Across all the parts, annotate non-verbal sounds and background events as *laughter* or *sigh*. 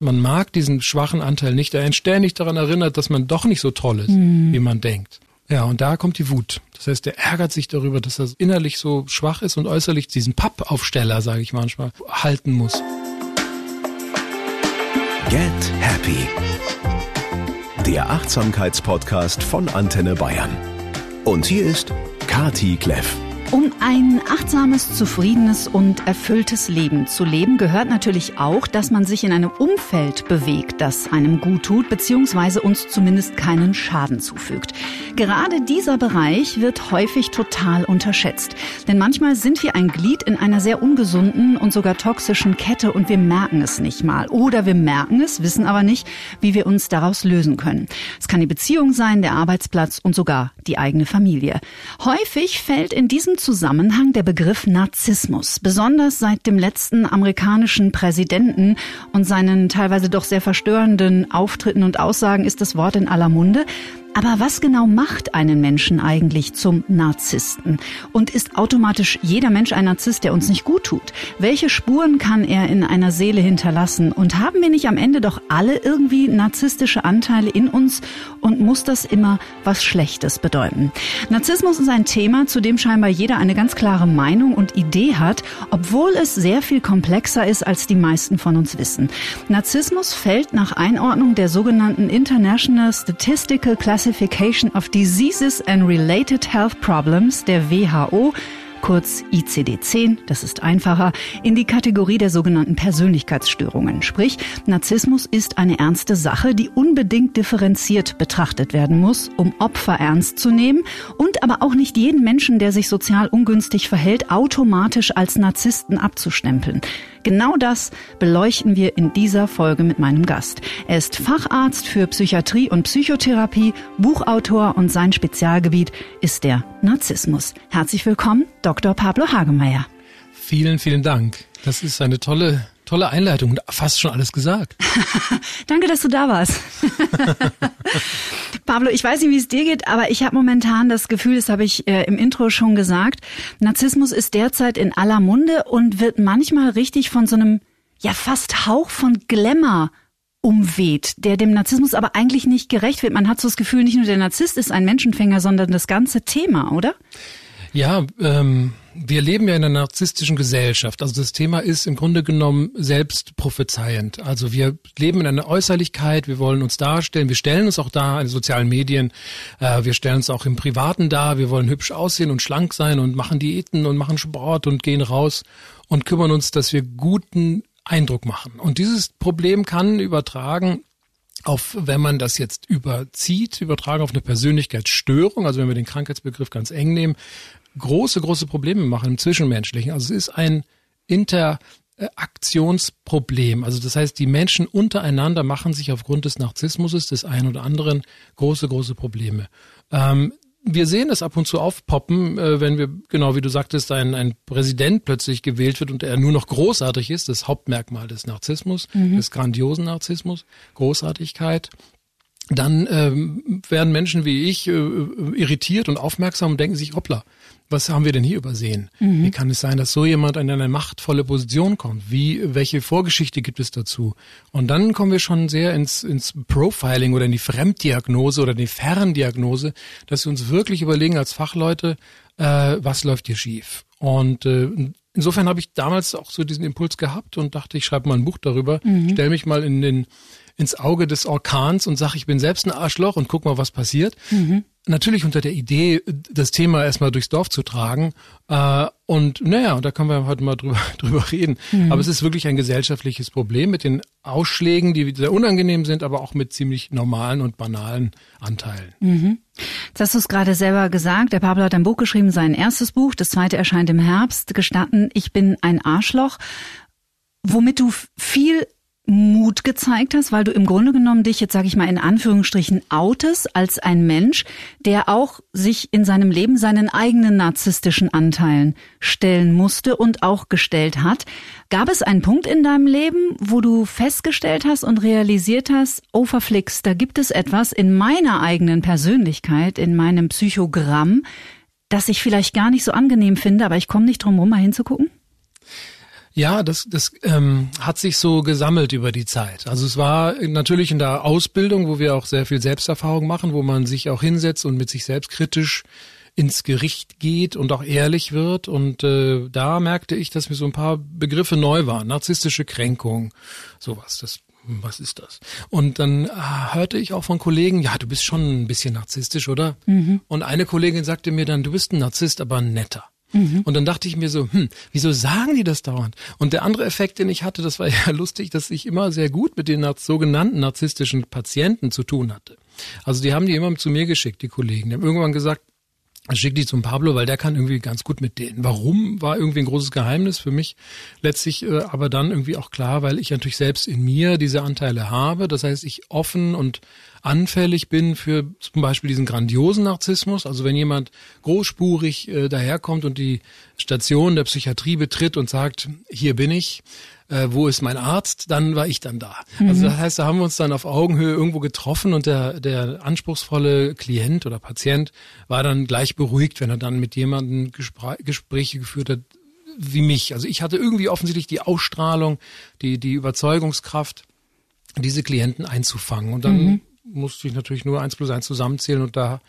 Man mag diesen schwachen Anteil nicht, der einen ständig daran erinnert, dass man doch nicht so toll ist, mhm. wie man denkt. Ja, und da kommt die Wut. Das heißt, er ärgert sich darüber, dass er innerlich so schwach ist und äußerlich diesen Pappaufsteller, sage ich manchmal, halten muss. Get Happy. Der Achtsamkeitspodcast von Antenne Bayern. Und hier ist Kati Kleff. Um ein achtsames, zufriedenes und erfülltes Leben zu leben, gehört natürlich auch, dass man sich in einem Umfeld bewegt, das einem gut tut, beziehungsweise uns zumindest keinen Schaden zufügt. Gerade dieser Bereich wird häufig total unterschätzt. Denn manchmal sind wir ein Glied in einer sehr ungesunden und sogar toxischen Kette und wir merken es nicht mal. Oder wir merken es, wissen aber nicht, wie wir uns daraus lösen können. Es kann die Beziehung sein, der Arbeitsplatz und sogar die eigene Familie. Häufig fällt in diesem Zusammenhang der Begriff Narzissmus, besonders seit dem letzten amerikanischen Präsidenten und seinen teilweise doch sehr verstörenden Auftritten und Aussagen ist das Wort in aller Munde. Aber was genau macht einen Menschen eigentlich zum Narzissten? Und ist automatisch jeder Mensch ein Narzisst, der uns nicht gut tut? Welche Spuren kann er in einer Seele hinterlassen? Und haben wir nicht am Ende doch alle irgendwie narzisstische Anteile in uns? Und muss das immer was Schlechtes bedeuten? Narzissmus ist ein Thema, zu dem scheinbar jeder eine ganz klare Meinung und Idee hat, obwohl es sehr viel komplexer ist, als die meisten von uns wissen. Narzissmus fällt nach Einordnung der sogenannten International Statistical Classification Classification of Diseases and Related Health Problems der WHO kurz ICD-10, das ist einfacher, in die Kategorie der sogenannten Persönlichkeitsstörungen. Sprich, Narzissmus ist eine ernste Sache, die unbedingt differenziert betrachtet werden muss, um Opfer ernst zu nehmen und aber auch nicht jeden Menschen, der sich sozial ungünstig verhält, automatisch als Narzissten abzustempeln. Genau das beleuchten wir in dieser Folge mit meinem Gast. Er ist Facharzt für Psychiatrie und Psychotherapie, Buchautor und sein Spezialgebiet ist der Narzissmus. Herzlich willkommen, Dr. Pablo Hagemeyer. Vielen, vielen Dank. Das ist eine tolle Tolle Einleitung und fast schon alles gesagt. *laughs* Danke, dass du da warst. *laughs* Pablo, ich weiß nicht, wie es dir geht, aber ich habe momentan das Gefühl, das habe ich äh, im Intro schon gesagt, Narzissmus ist derzeit in aller Munde und wird manchmal richtig von so einem, ja fast Hauch von Glamour umweht, der dem Narzissmus aber eigentlich nicht gerecht wird. Man hat so das Gefühl, nicht nur der Narzisst ist ein Menschenfänger, sondern das ganze Thema, oder? Ja, ähm, wir leben ja in einer narzisstischen Gesellschaft. Also das Thema ist im Grunde genommen selbst prophezeiend. Also wir leben in einer Äußerlichkeit, wir wollen uns darstellen, wir stellen uns auch da in sozialen Medien, äh, wir stellen uns auch im Privaten dar, wir wollen hübsch aussehen und schlank sein und machen Diäten und machen Sport und gehen raus und kümmern uns, dass wir guten Eindruck machen. Und dieses Problem kann übertragen auf, wenn man das jetzt überzieht, übertragen auf eine Persönlichkeitsstörung, also wenn wir den Krankheitsbegriff ganz eng nehmen, große, große Probleme machen im Zwischenmenschlichen. Also es ist ein Interaktionsproblem. Also das heißt, die Menschen untereinander machen sich aufgrund des Narzissmus des einen oder anderen große, große Probleme. Ähm, wir sehen es ab und zu aufpoppen, äh, wenn wir, genau wie du sagtest, ein, ein Präsident plötzlich gewählt wird und er nur noch großartig ist, das Hauptmerkmal des Narzissmus, mhm. des grandiosen Narzissmus, Großartigkeit dann ähm, werden Menschen wie ich äh, irritiert und aufmerksam und denken sich, hoppla, was haben wir denn hier übersehen? Mhm. Wie kann es sein, dass so jemand in eine machtvolle Position kommt? Wie, welche Vorgeschichte gibt es dazu? Und dann kommen wir schon sehr ins, ins Profiling oder in die Fremddiagnose oder die Ferndiagnose, dass wir uns wirklich überlegen als Fachleute, äh, was läuft hier schief? Und äh, insofern habe ich damals auch so diesen Impuls gehabt und dachte, ich schreibe mal ein Buch darüber, mhm. stell mich mal in den ins Auge des Orkans und sage, ich bin selbst ein Arschloch und guck mal, was passiert. Mhm. Natürlich unter der Idee, das Thema erstmal durchs Dorf zu tragen. Äh, und naja, da können wir heute mal drüber, *laughs* drüber reden. Mhm. Aber es ist wirklich ein gesellschaftliches Problem mit den Ausschlägen, die sehr unangenehm sind, aber auch mit ziemlich normalen und banalen Anteilen. Mhm. Jetzt hast du es gerade selber gesagt. Der Pablo hat ein Buch geschrieben, sein erstes Buch. Das zweite erscheint im Herbst. Gestatten, ich bin ein Arschloch. Womit du viel Mut gezeigt hast, weil du im Grunde genommen dich jetzt sage ich mal in Anführungsstrichen outest als ein Mensch, der auch sich in seinem Leben seinen eigenen narzisstischen Anteilen stellen musste und auch gestellt hat. Gab es einen Punkt in deinem Leben, wo du festgestellt hast und realisiert hast, oh verflixt, da gibt es etwas in meiner eigenen Persönlichkeit, in meinem Psychogramm, das ich vielleicht gar nicht so angenehm finde, aber ich komme nicht drum rum, mal hinzugucken? Ja, das, das ähm, hat sich so gesammelt über die Zeit. Also es war natürlich in der Ausbildung, wo wir auch sehr viel Selbsterfahrung machen, wo man sich auch hinsetzt und mit sich selbst kritisch ins Gericht geht und auch ehrlich wird. Und äh, da merkte ich, dass mir so ein paar Begriffe neu waren. Narzisstische Kränkung, sowas. Das was ist das? Und dann äh, hörte ich auch von Kollegen, ja, du bist schon ein bisschen narzisstisch, oder? Mhm. Und eine Kollegin sagte mir dann, du bist ein Narzisst, aber ein netter. Mhm. Und dann dachte ich mir so, hm, wieso sagen die das dauernd? Und der andere Effekt, den ich hatte, das war *laughs* ja lustig, dass ich immer sehr gut mit den sogenannten narzisstischen Patienten zu tun hatte. Also die haben die immer zu mir geschickt, die Kollegen. Die haben irgendwann gesagt, schick die zum Pablo, weil der kann irgendwie ganz gut mit denen. Warum war irgendwie ein großes Geheimnis für mich letztlich, äh, aber dann irgendwie auch klar, weil ich natürlich selbst in mir diese Anteile habe. Das heißt, ich offen und anfällig bin für zum Beispiel diesen grandiosen Narzissmus. Also wenn jemand großspurig äh, daherkommt und die Station der Psychiatrie betritt und sagt, hier bin ich, äh, wo ist mein Arzt, dann war ich dann da. Mhm. Also das heißt, da haben wir uns dann auf Augenhöhe irgendwo getroffen und der, der anspruchsvolle Klient oder Patient war dann gleich beruhigt, wenn er dann mit jemandem Gespr Gespräche geführt hat, wie mich. Also ich hatte irgendwie offensichtlich die Ausstrahlung, die, die Überzeugungskraft, diese Klienten einzufangen. Und dann mhm. musste ich natürlich nur eins plus eins zusammenzählen und da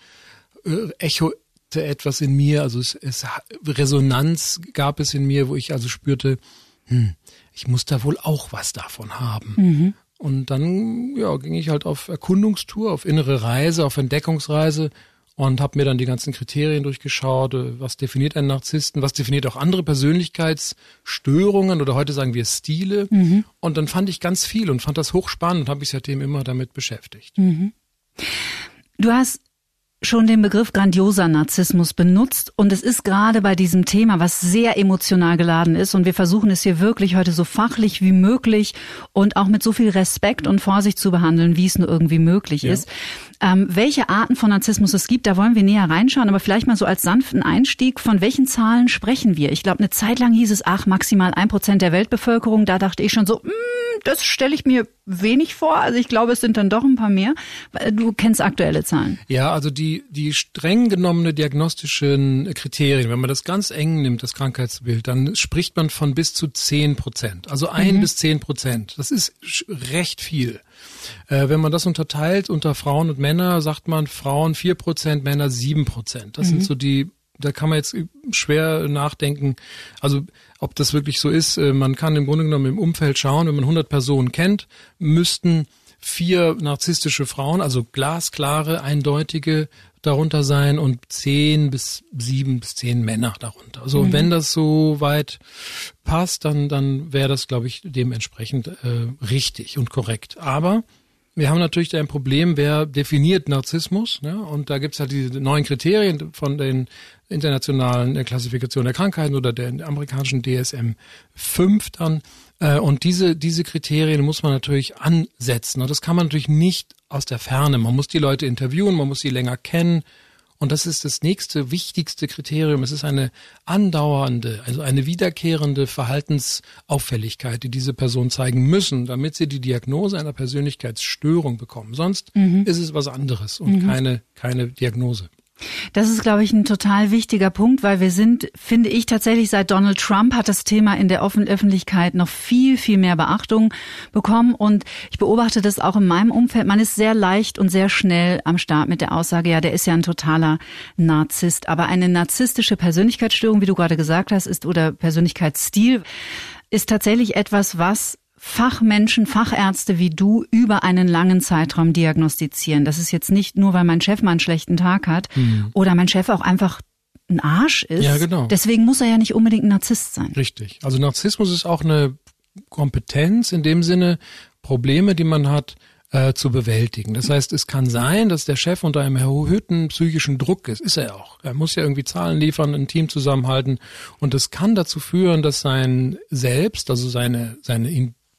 äh, echo etwas in mir, also es, es Resonanz gab es in mir, wo ich also spürte, hm, ich muss da wohl auch was davon haben. Mhm. Und dann ja, ging ich halt auf Erkundungstour, auf innere Reise, auf Entdeckungsreise und habe mir dann die ganzen Kriterien durchgeschaut, äh, was definiert einen Narzissten, was definiert auch andere Persönlichkeitsstörungen oder heute sagen wir Stile. Mhm. Und dann fand ich ganz viel und fand das hochspannend und habe mich seitdem immer damit beschäftigt. Mhm. Du hast schon den Begriff grandioser Narzissmus benutzt und es ist gerade bei diesem Thema, was sehr emotional geladen ist und wir versuchen es hier wirklich heute so fachlich wie möglich und auch mit so viel Respekt und Vorsicht zu behandeln, wie es nur irgendwie möglich ja. ist. Ähm, welche Arten von Narzissmus es gibt, da wollen wir näher reinschauen, aber vielleicht mal so als sanften Einstieg, von welchen Zahlen sprechen wir? Ich glaube, eine Zeit lang hieß es, ach, maximal ein Prozent der Weltbevölkerung, da dachte ich schon so, mm, das stelle ich mir wenig vor. Also ich glaube, es sind dann doch ein paar mehr. Du kennst aktuelle Zahlen. Ja, also die, die streng genommene diagnostischen Kriterien, wenn man das ganz eng nimmt, das Krankheitsbild, dann spricht man von bis zu zehn Prozent. Also ein mhm. bis zehn Prozent. Das ist recht viel. Äh, wenn man das unterteilt unter Frauen und Männer, sagt man Frauen vier Prozent, Männer sieben Prozent. Das mhm. sind so die da kann man jetzt schwer nachdenken, also ob das wirklich so ist. Äh, man kann im Grunde genommen im Umfeld schauen, wenn man 100 Personen kennt, müssten vier narzisstische Frauen, also glasklare, eindeutige darunter sein und zehn bis sieben bis zehn Männer darunter. So, mhm. wenn das so weit passt, dann, dann wäre das, glaube ich, dementsprechend äh, richtig und korrekt. Aber wir haben natürlich ein Problem, wer definiert Narzissmus? Ne? Und da gibt's halt diese neuen Kriterien von den internationalen Klassifikation der Krankheiten oder der amerikanischen DSM 5 dann. Äh, und diese, diese Kriterien muss man natürlich ansetzen. Und das kann man natürlich nicht aus der Ferne. Man muss die Leute interviewen, man muss sie länger kennen. Und das ist das nächste wichtigste Kriterium. Es ist eine andauernde, also eine wiederkehrende Verhaltensauffälligkeit, die diese Person zeigen müssen, damit sie die Diagnose einer Persönlichkeitsstörung bekommen. Sonst mhm. ist es was anderes und mhm. keine, keine Diagnose. Das ist, glaube ich, ein total wichtiger Punkt, weil wir sind, finde ich, tatsächlich seit Donald Trump hat das Thema in der Öffentlichkeit noch viel, viel mehr Beachtung bekommen. Und ich beobachte das auch in meinem Umfeld. Man ist sehr leicht und sehr schnell am Start mit der Aussage, ja, der ist ja ein totaler Narzisst. Aber eine narzisstische Persönlichkeitsstörung, wie du gerade gesagt hast, ist oder Persönlichkeitsstil, ist tatsächlich etwas, was Fachmenschen, Fachärzte wie du über einen langen Zeitraum diagnostizieren. Das ist jetzt nicht nur, weil mein Chef mal einen schlechten Tag hat mhm. oder mein Chef auch einfach ein Arsch ist. Ja, genau. Deswegen muss er ja nicht unbedingt ein Narzisst sein. Richtig. Also Narzissmus ist auch eine Kompetenz in dem Sinne, Probleme, die man hat, äh, zu bewältigen. Das heißt, es kann sein, dass der Chef unter einem erhöhten psychischen Druck ist. Ist er auch. Er muss ja irgendwie Zahlen liefern, ein Team zusammenhalten. Und es kann dazu führen, dass sein Selbst, also seine, seine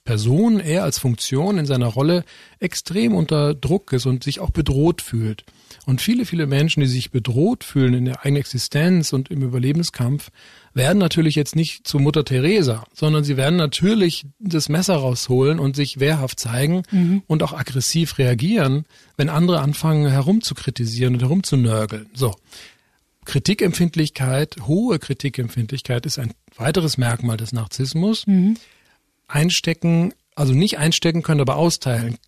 Person, er als Funktion in seiner Rolle extrem unter Druck ist und sich auch bedroht fühlt. Und viele, viele Menschen, die sich bedroht fühlen in der eigenen Existenz und im Überlebenskampf, werden natürlich jetzt nicht zu Mutter Teresa, sondern sie werden natürlich das Messer rausholen und sich wehrhaft zeigen mhm. und auch aggressiv reagieren, wenn andere anfangen herumzukritisieren und herumzunörgeln. So. Kritikempfindlichkeit, hohe Kritikempfindlichkeit ist ein weiteres Merkmal des Narzissmus. Mhm. Einstecken, also nicht einstecken können, aber austeilen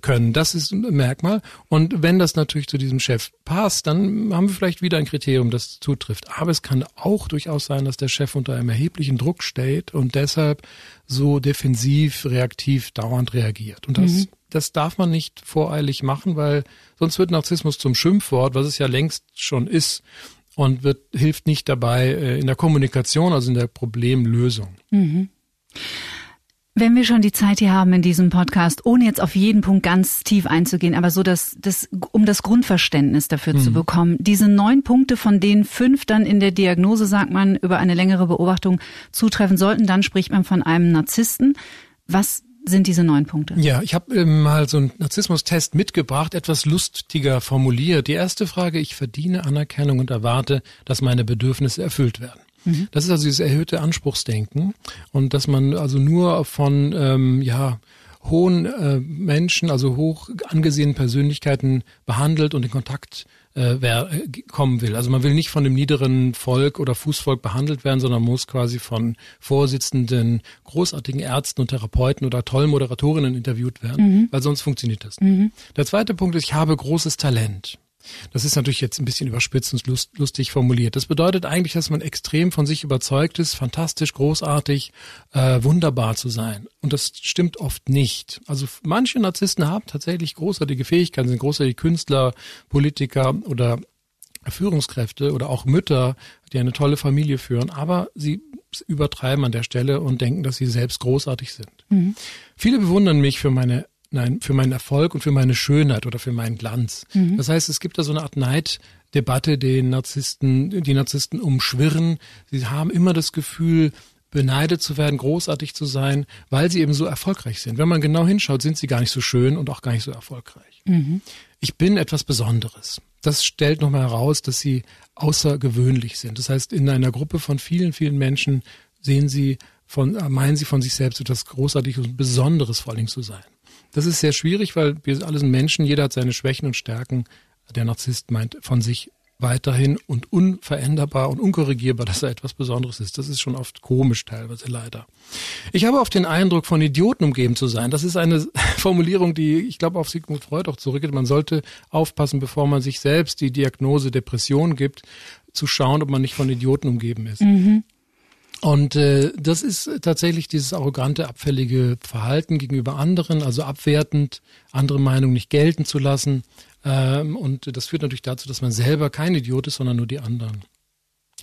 können. Das ist ein Merkmal. Und wenn das natürlich zu diesem Chef passt, dann haben wir vielleicht wieder ein Kriterium, das zutrifft. Aber es kann auch durchaus sein, dass der Chef unter einem erheblichen Druck steht und deshalb so defensiv, reaktiv dauernd reagiert. Und das, mhm. das darf man nicht voreilig machen, weil sonst wird Narzissmus zum Schimpfwort, was es ja längst schon ist und wird, hilft nicht dabei äh, in der Kommunikation, also in der Problemlösung. Mhm. Wenn wir schon die Zeit hier haben in diesem Podcast, ohne jetzt auf jeden Punkt ganz tief einzugehen, aber so dass das, um das Grundverständnis dafür mhm. zu bekommen, diese neun Punkte, von denen fünf dann in der Diagnose, sagt man, über eine längere Beobachtung zutreffen sollten, dann spricht man von einem Narzissten. Was sind diese neun Punkte? Ja, ich habe ähm, mal so einen Narzissmustest mitgebracht, etwas lustiger formuliert. Die erste Frage, ich verdiene Anerkennung und erwarte, dass meine Bedürfnisse erfüllt werden. Mhm. Das ist also dieses erhöhte Anspruchsdenken und dass man also nur von ähm, ja hohen äh, Menschen, also hoch angesehenen Persönlichkeiten behandelt und in Kontakt äh, wer, äh, kommen will. Also man will nicht von dem niederen Volk oder Fußvolk behandelt werden, sondern muss quasi von Vorsitzenden, großartigen Ärzten und Therapeuten oder tollen Moderatorinnen interviewt werden, mhm. weil sonst funktioniert das nicht. Mhm. Der zweite Punkt ist, ich habe großes Talent. Das ist natürlich jetzt ein bisschen überspitzt und lustig formuliert. Das bedeutet eigentlich, dass man extrem von sich überzeugt ist, fantastisch, großartig, äh, wunderbar zu sein. Und das stimmt oft nicht. Also manche Narzissten haben tatsächlich großartige Fähigkeiten, sind großartige Künstler, Politiker oder Führungskräfte oder auch Mütter, die eine tolle Familie führen, aber sie übertreiben an der Stelle und denken, dass sie selbst großartig sind. Mhm. Viele bewundern mich für meine nein, für meinen Erfolg und für meine Schönheit oder für meinen Glanz. Mhm. Das heißt, es gibt da so eine Art Neiddebatte, den Narzissten, die Narzissten umschwirren. Sie haben immer das Gefühl, beneidet zu werden, großartig zu sein, weil sie eben so erfolgreich sind. Wenn man genau hinschaut, sind sie gar nicht so schön und auch gar nicht so erfolgreich. Mhm. Ich bin etwas Besonderes. Das stellt nochmal heraus, dass sie außergewöhnlich sind. Das heißt, in einer Gruppe von vielen, vielen Menschen sehen sie von, meinen sie von sich selbst etwas Großartiges und Besonderes vor allem zu sein. Das ist sehr schwierig, weil wir alle sind Menschen, jeder hat seine Schwächen und Stärken. Der Narzisst meint von sich weiterhin und unveränderbar und unkorrigierbar, dass er etwas Besonderes ist. Das ist schon oft komisch teilweise leider. Ich habe oft den Eindruck, von Idioten umgeben zu sein. Das ist eine *laughs* Formulierung, die ich glaube auf Sigmund Freud auch zurückgeht. Man sollte aufpassen, bevor man sich selbst die Diagnose Depression gibt, zu schauen, ob man nicht von Idioten umgeben ist. Mhm. Und äh, das ist tatsächlich dieses arrogante, abfällige Verhalten gegenüber anderen, also abwertend, andere Meinungen nicht gelten zu lassen. Ähm, und das führt natürlich dazu, dass man selber kein Idiot ist, sondern nur die anderen.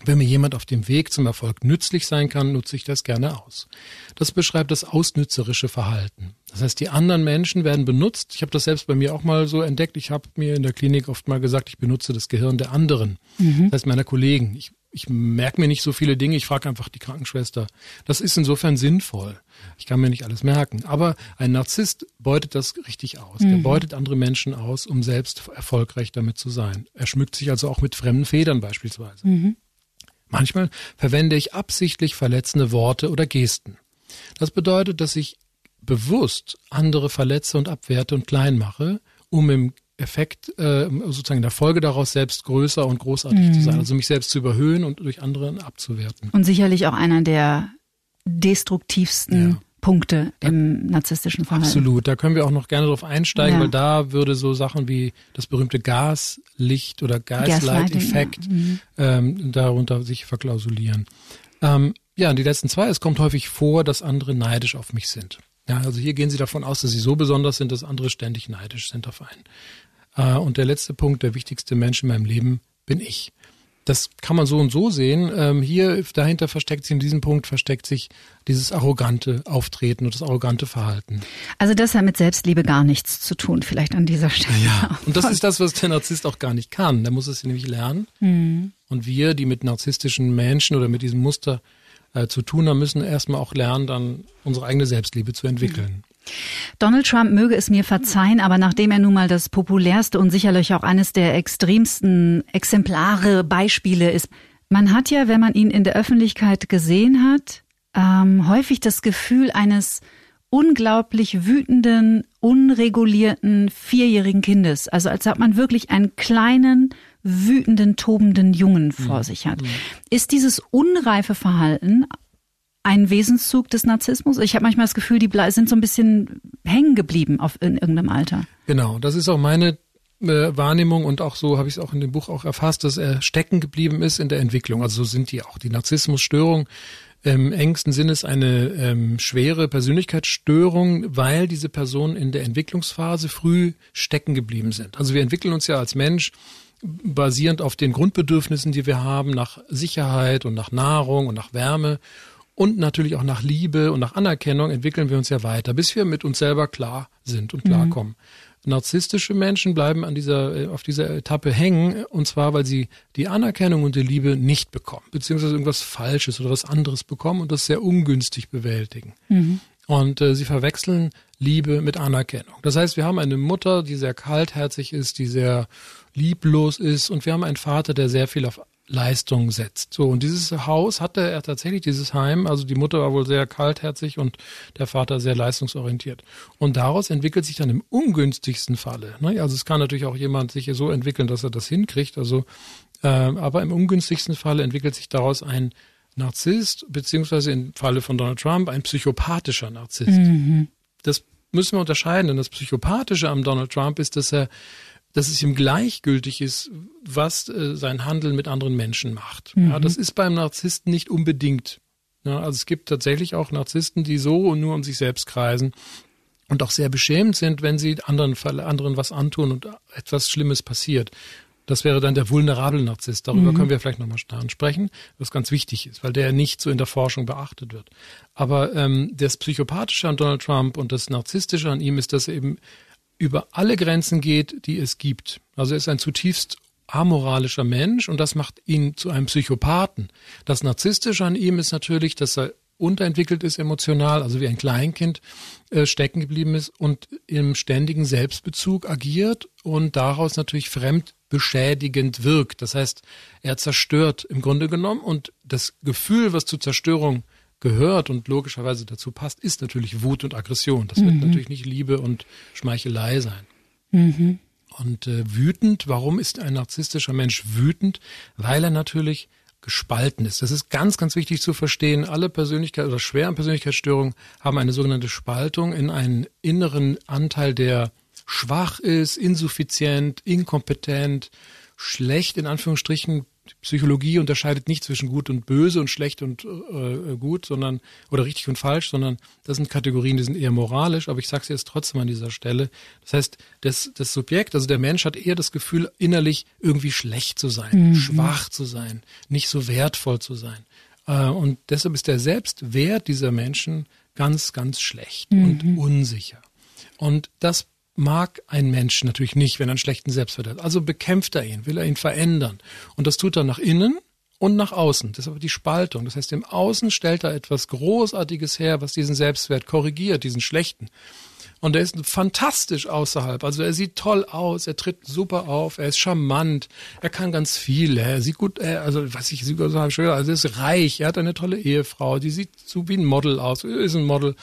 Wenn mir jemand auf dem Weg zum Erfolg nützlich sein kann, nutze ich das gerne aus. Das beschreibt das ausnützerische Verhalten. Das heißt, die anderen Menschen werden benutzt. Ich habe das selbst bei mir auch mal so entdeckt. Ich habe mir in der Klinik oft mal gesagt, ich benutze das Gehirn der anderen, mhm. das heißt meiner Kollegen. Ich ich merke mir nicht so viele Dinge, ich frage einfach die Krankenschwester. Das ist insofern sinnvoll. Ich kann mir nicht alles merken. Aber ein Narzisst beutet das richtig aus. Mhm. Er beutet andere Menschen aus, um selbst erfolgreich damit zu sein. Er schmückt sich also auch mit fremden Federn beispielsweise. Mhm. Manchmal verwende ich absichtlich verletzende Worte oder Gesten. Das bedeutet, dass ich bewusst andere verletze und abwerte und klein mache, um im Effekt, äh, sozusagen in der Folge daraus selbst größer und großartig mhm. zu sein, also mich selbst zu überhöhen und durch andere abzuwerten. Und sicherlich auch einer der destruktivsten ja. Punkte im narzisstischen Verhalten. Absolut, da können wir auch noch gerne drauf einsteigen, ja. weil da würde so Sachen wie das berühmte Gaslicht oder Gaslight-Effekt ja. mhm. ähm, darunter sich verklausulieren. Ähm, ja, und die letzten zwei, es kommt häufig vor, dass andere neidisch auf mich sind. Ja, also hier gehen Sie davon aus, dass Sie so besonders sind, dass andere ständig neidisch sind auf einen. Äh, und der letzte Punkt, der wichtigste Mensch in meinem Leben bin ich. Das kann man so und so sehen. Ähm, hier dahinter versteckt sich, in diesem Punkt versteckt sich dieses arrogante Auftreten und das arrogante Verhalten. Also das hat mit Selbstliebe gar nichts zu tun, vielleicht an dieser Stelle. Ja, und das ist das, was der Narzisst auch gar nicht kann. Der muss es nämlich lernen. Mhm. Und wir, die mit narzisstischen Menschen oder mit diesem Muster äh, zu tun haben, müssen erstmal auch lernen, dann unsere eigene Selbstliebe zu entwickeln. Mhm. Donald Trump möge es mir verzeihen, aber nachdem er nun mal das populärste und sicherlich auch eines der extremsten Exemplare, Beispiele ist, man hat ja, wenn man ihn in der Öffentlichkeit gesehen hat, ähm, häufig das Gefühl eines unglaublich wütenden, unregulierten vierjährigen Kindes. Also als ob man wirklich einen kleinen, wütenden, tobenden Jungen vor mhm. sich hat. Mhm. Ist dieses unreife Verhalten ein Wesenszug des Narzissmus? Ich habe manchmal das Gefühl, die sind so ein bisschen hängen geblieben auf in irgendeinem Alter. Genau, das ist auch meine äh, Wahrnehmung und auch so habe ich es auch in dem Buch auch erfasst, dass er stecken geblieben ist in der Entwicklung. Also so sind die auch. Die Narzissmusstörung im engsten Sinne ist eine ähm, schwere Persönlichkeitsstörung, weil diese Personen in der Entwicklungsphase früh stecken geblieben sind. Also wir entwickeln uns ja als Mensch basierend auf den Grundbedürfnissen, die wir haben, nach Sicherheit und nach Nahrung und nach Wärme und natürlich auch nach Liebe und nach Anerkennung entwickeln wir uns ja weiter, bis wir mit uns selber klar sind und klarkommen. Mhm. Narzisstische Menschen bleiben an dieser, äh, auf dieser Etappe hängen, und zwar, weil sie die Anerkennung und die Liebe nicht bekommen, beziehungsweise irgendwas Falsches oder was anderes bekommen und das sehr ungünstig bewältigen. Mhm. Und äh, sie verwechseln Liebe mit Anerkennung. Das heißt, wir haben eine Mutter, die sehr kaltherzig ist, die sehr lieblos ist, und wir haben einen Vater, der sehr viel auf Leistung setzt. So, und dieses Haus hatte er tatsächlich, dieses Heim, also die Mutter war wohl sehr kaltherzig und der Vater sehr leistungsorientiert. Und daraus entwickelt sich dann im ungünstigsten Falle, ne? also es kann natürlich auch jemand sich so entwickeln, dass er das hinkriegt, also, äh, aber im ungünstigsten Falle entwickelt sich daraus ein Narzisst, beziehungsweise im Falle von Donald Trump ein psychopathischer Narzisst. Mhm. Das müssen wir unterscheiden, denn das Psychopathische am Donald Trump ist, dass er dass es ihm gleichgültig ist, was äh, sein Handeln mit anderen Menschen macht. Mhm. Ja, das ist beim Narzissten nicht unbedingt. Ja, also es gibt tatsächlich auch Narzissten, die so und nur um sich selbst kreisen und auch sehr beschämt sind, wenn sie anderen, anderen was antun und etwas Schlimmes passiert. Das wäre dann der vulnerable Narzisst. Darüber mhm. können wir vielleicht nochmal sprechen, was ganz wichtig ist, weil der nicht so in der Forschung beachtet wird. Aber ähm, das Psychopathische an Donald Trump und das Narzisstische an ihm ist, dass er eben über alle Grenzen geht, die es gibt. Also er ist ein zutiefst amoralischer Mensch und das macht ihn zu einem Psychopathen. Das Narzisstische an ihm ist natürlich, dass er unterentwickelt ist emotional, also wie ein Kleinkind äh, stecken geblieben ist und im ständigen Selbstbezug agiert und daraus natürlich fremdbeschädigend wirkt. Das heißt, er zerstört im Grunde genommen und das Gefühl, was zur Zerstörung gehört und logischerweise dazu passt, ist natürlich Wut und Aggression. Das mhm. wird natürlich nicht Liebe und Schmeichelei sein. Mhm. Und äh, wütend, warum ist ein narzisstischer Mensch wütend? Weil er natürlich gespalten ist. Das ist ganz, ganz wichtig zu verstehen. Alle Persönlichkeit oder schweren Persönlichkeitsstörungen haben eine sogenannte Spaltung in einen inneren Anteil, der schwach ist, insuffizient, inkompetent, schlecht in Anführungsstrichen Psychologie unterscheidet nicht zwischen gut und böse und schlecht und äh, gut, sondern oder richtig und falsch, sondern das sind Kategorien, die sind eher moralisch, aber ich sage es jetzt trotzdem an dieser Stelle. Das heißt, das, das Subjekt, also der Mensch hat eher das Gefühl, innerlich irgendwie schlecht zu sein, mhm. schwach zu sein, nicht so wertvoll zu sein. Äh, und deshalb ist der Selbstwert dieser Menschen ganz, ganz schlecht mhm. und unsicher. Und das mag ein Mensch natürlich nicht, wenn er einen schlechten Selbstwert hat. Also bekämpft er ihn, will er ihn verändern. Und das tut er nach innen und nach außen. Das ist aber die Spaltung. Das heißt, im Außen stellt er etwas Großartiges her, was diesen Selbstwert korrigiert, diesen schlechten. Und er ist fantastisch außerhalb. Also er sieht toll aus, er tritt super auf, er ist charmant, er kann ganz viel, er sieht gut, er, also was ich sogar so schön, also er ist reich, er hat eine tolle Ehefrau, die sieht so wie ein Model aus, er ist ein Model.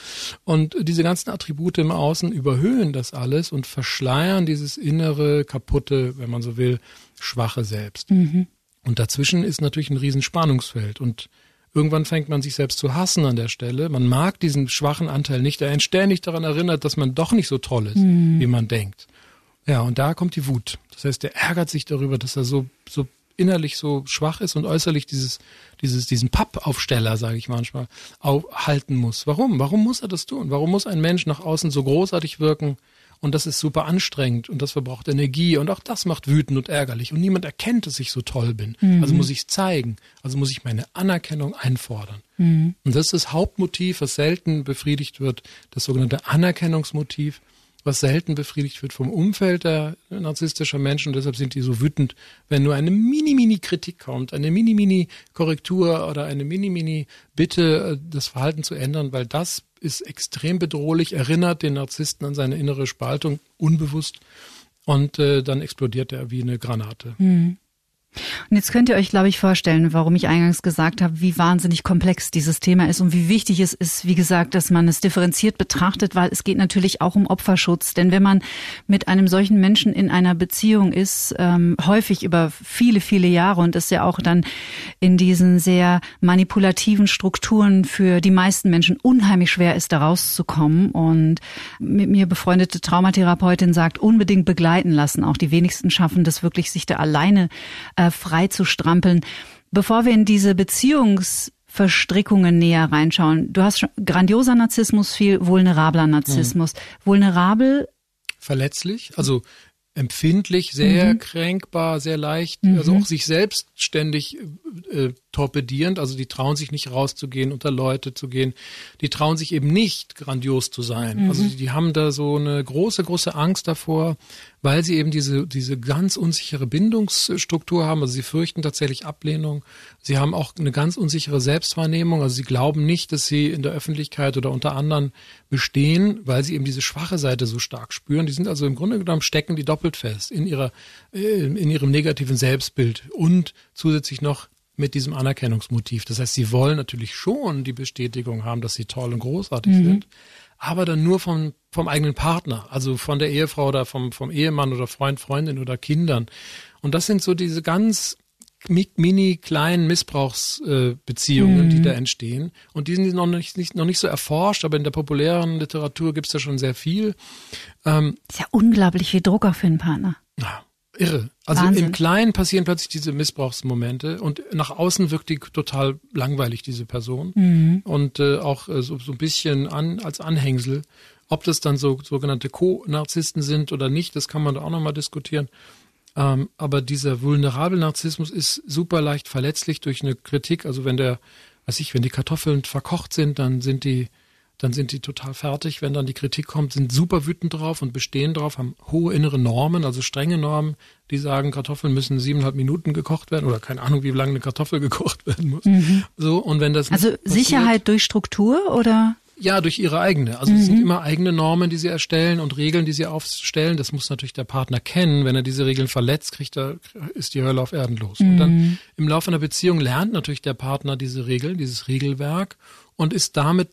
Und diese ganzen Attribute im Außen überhöhen das alles und verschleiern dieses innere, kaputte, wenn man so will, schwache Selbst. Mhm. Und dazwischen ist natürlich ein Riesenspannungsfeld und Irgendwann fängt man sich selbst zu hassen an der Stelle. Man mag diesen schwachen Anteil nicht, der einen ständig daran erinnert, dass man doch nicht so toll ist, mhm. wie man denkt. Ja, und da kommt die Wut. Das heißt, der ärgert sich darüber, dass er so, so innerlich so schwach ist und äußerlich dieses, dieses, diesen Pappaufsteller, sage ich manchmal, halten muss. Warum? Warum muss er das tun? Warum muss ein Mensch nach außen so großartig wirken, und das ist super anstrengend und das verbraucht Energie und auch das macht wütend und ärgerlich und niemand erkennt, dass ich so toll bin. Mhm. Also muss ich es zeigen. Also muss ich meine Anerkennung einfordern. Mhm. Und das ist das Hauptmotiv, was selten befriedigt wird, das sogenannte Anerkennungsmotiv was selten befriedigt wird vom Umfeld der narzisstischer Menschen. Und deshalb sind die so wütend, wenn nur eine mini-mini-Kritik kommt, eine mini-mini-Korrektur oder eine mini-mini-Bitte, äh, das Verhalten zu ändern, weil das ist extrem bedrohlich, erinnert den Narzissten an seine innere Spaltung, unbewusst. Und äh, dann explodiert er wie eine Granate. Mhm. Und jetzt könnt ihr euch, glaube ich, vorstellen, warum ich eingangs gesagt habe, wie wahnsinnig komplex dieses Thema ist und wie wichtig es ist, wie gesagt, dass man es differenziert betrachtet, weil es geht natürlich auch um Opferschutz. Denn wenn man mit einem solchen Menschen in einer Beziehung ist, ähm, häufig über viele, viele Jahre und es ja auch dann in diesen sehr manipulativen Strukturen für die meisten Menschen unheimlich schwer ist, da rauszukommen. Und mit mir befreundete Traumatherapeutin sagt, unbedingt begleiten lassen. Auch die wenigsten schaffen das wirklich, sich da alleine äh, frei zu strampeln. Bevor wir in diese Beziehungsverstrickungen näher reinschauen, du hast schon grandioser Narzissmus, viel vulnerabler Narzissmus. Mhm. Vulnerabel verletzlich, also empfindlich, sehr mhm. kränkbar, sehr leicht, mhm. also auch sich selbstständig äh, torpedierend, also die trauen sich nicht rauszugehen, unter Leute zu gehen, die trauen sich eben nicht grandios zu sein. Mhm. Also die, die, haben da so eine große, große Angst davor, weil sie eben diese, diese ganz unsichere Bindungsstruktur haben. Also sie fürchten tatsächlich Ablehnung. Sie haben auch eine ganz unsichere Selbstwahrnehmung. Also sie glauben nicht, dass sie in der Öffentlichkeit oder unter anderen bestehen, weil sie eben diese schwache Seite so stark spüren. Die sind also im Grunde genommen stecken die doppelt fest in ihrer, äh, in ihrem negativen Selbstbild und zusätzlich noch mit diesem Anerkennungsmotiv. Das heißt, sie wollen natürlich schon die Bestätigung haben, dass sie toll und großartig mhm. sind aber dann nur vom, vom eigenen Partner, also von der Ehefrau oder vom, vom Ehemann oder Freund, Freundin oder Kindern. Und das sind so diese ganz mini kleinen Missbrauchsbeziehungen, äh, mhm. die da entstehen. Und die sind noch nicht, nicht, noch nicht so erforscht, aber in der populären Literatur gibt's da schon sehr viel. Ähm, ist ja unglaublich viel Druck für einen Partner. Ja, irre. Also Wahnsinn. im Kleinen passieren plötzlich diese Missbrauchsmomente und nach außen wirkt die total langweilig, diese Person. Mhm. Und äh, auch äh, so, so ein bisschen an, als Anhängsel. Ob das dann so sogenannte Co-Narzissten sind oder nicht, das kann man da auch nochmal diskutieren. Ähm, aber dieser vulnerable Narzissmus ist super leicht verletzlich durch eine Kritik. Also wenn der, weiß ich, wenn die Kartoffeln verkocht sind, dann sind die dann sind die total fertig. Wenn dann die Kritik kommt, sind super wütend drauf und bestehen drauf, haben hohe innere Normen, also strenge Normen, die sagen, Kartoffeln müssen siebeneinhalb Minuten gekocht werden oder keine Ahnung, wie lange eine Kartoffel *laughs* gekocht werden muss. Mhm. So, und wenn das Also Sicherheit durch Struktur oder? Ja, durch ihre eigene. Also mhm. es sind mhm. immer eigene Normen, die sie erstellen und Regeln, die sie aufstellen. Das muss natürlich der Partner kennen. Wenn er diese Regeln verletzt, kriegt er, ist die Hölle auf Erden los. Mhm. Und dann mhm. im Laufe einer Beziehung lernt natürlich der Partner diese Regeln, dieses Regelwerk und ist damit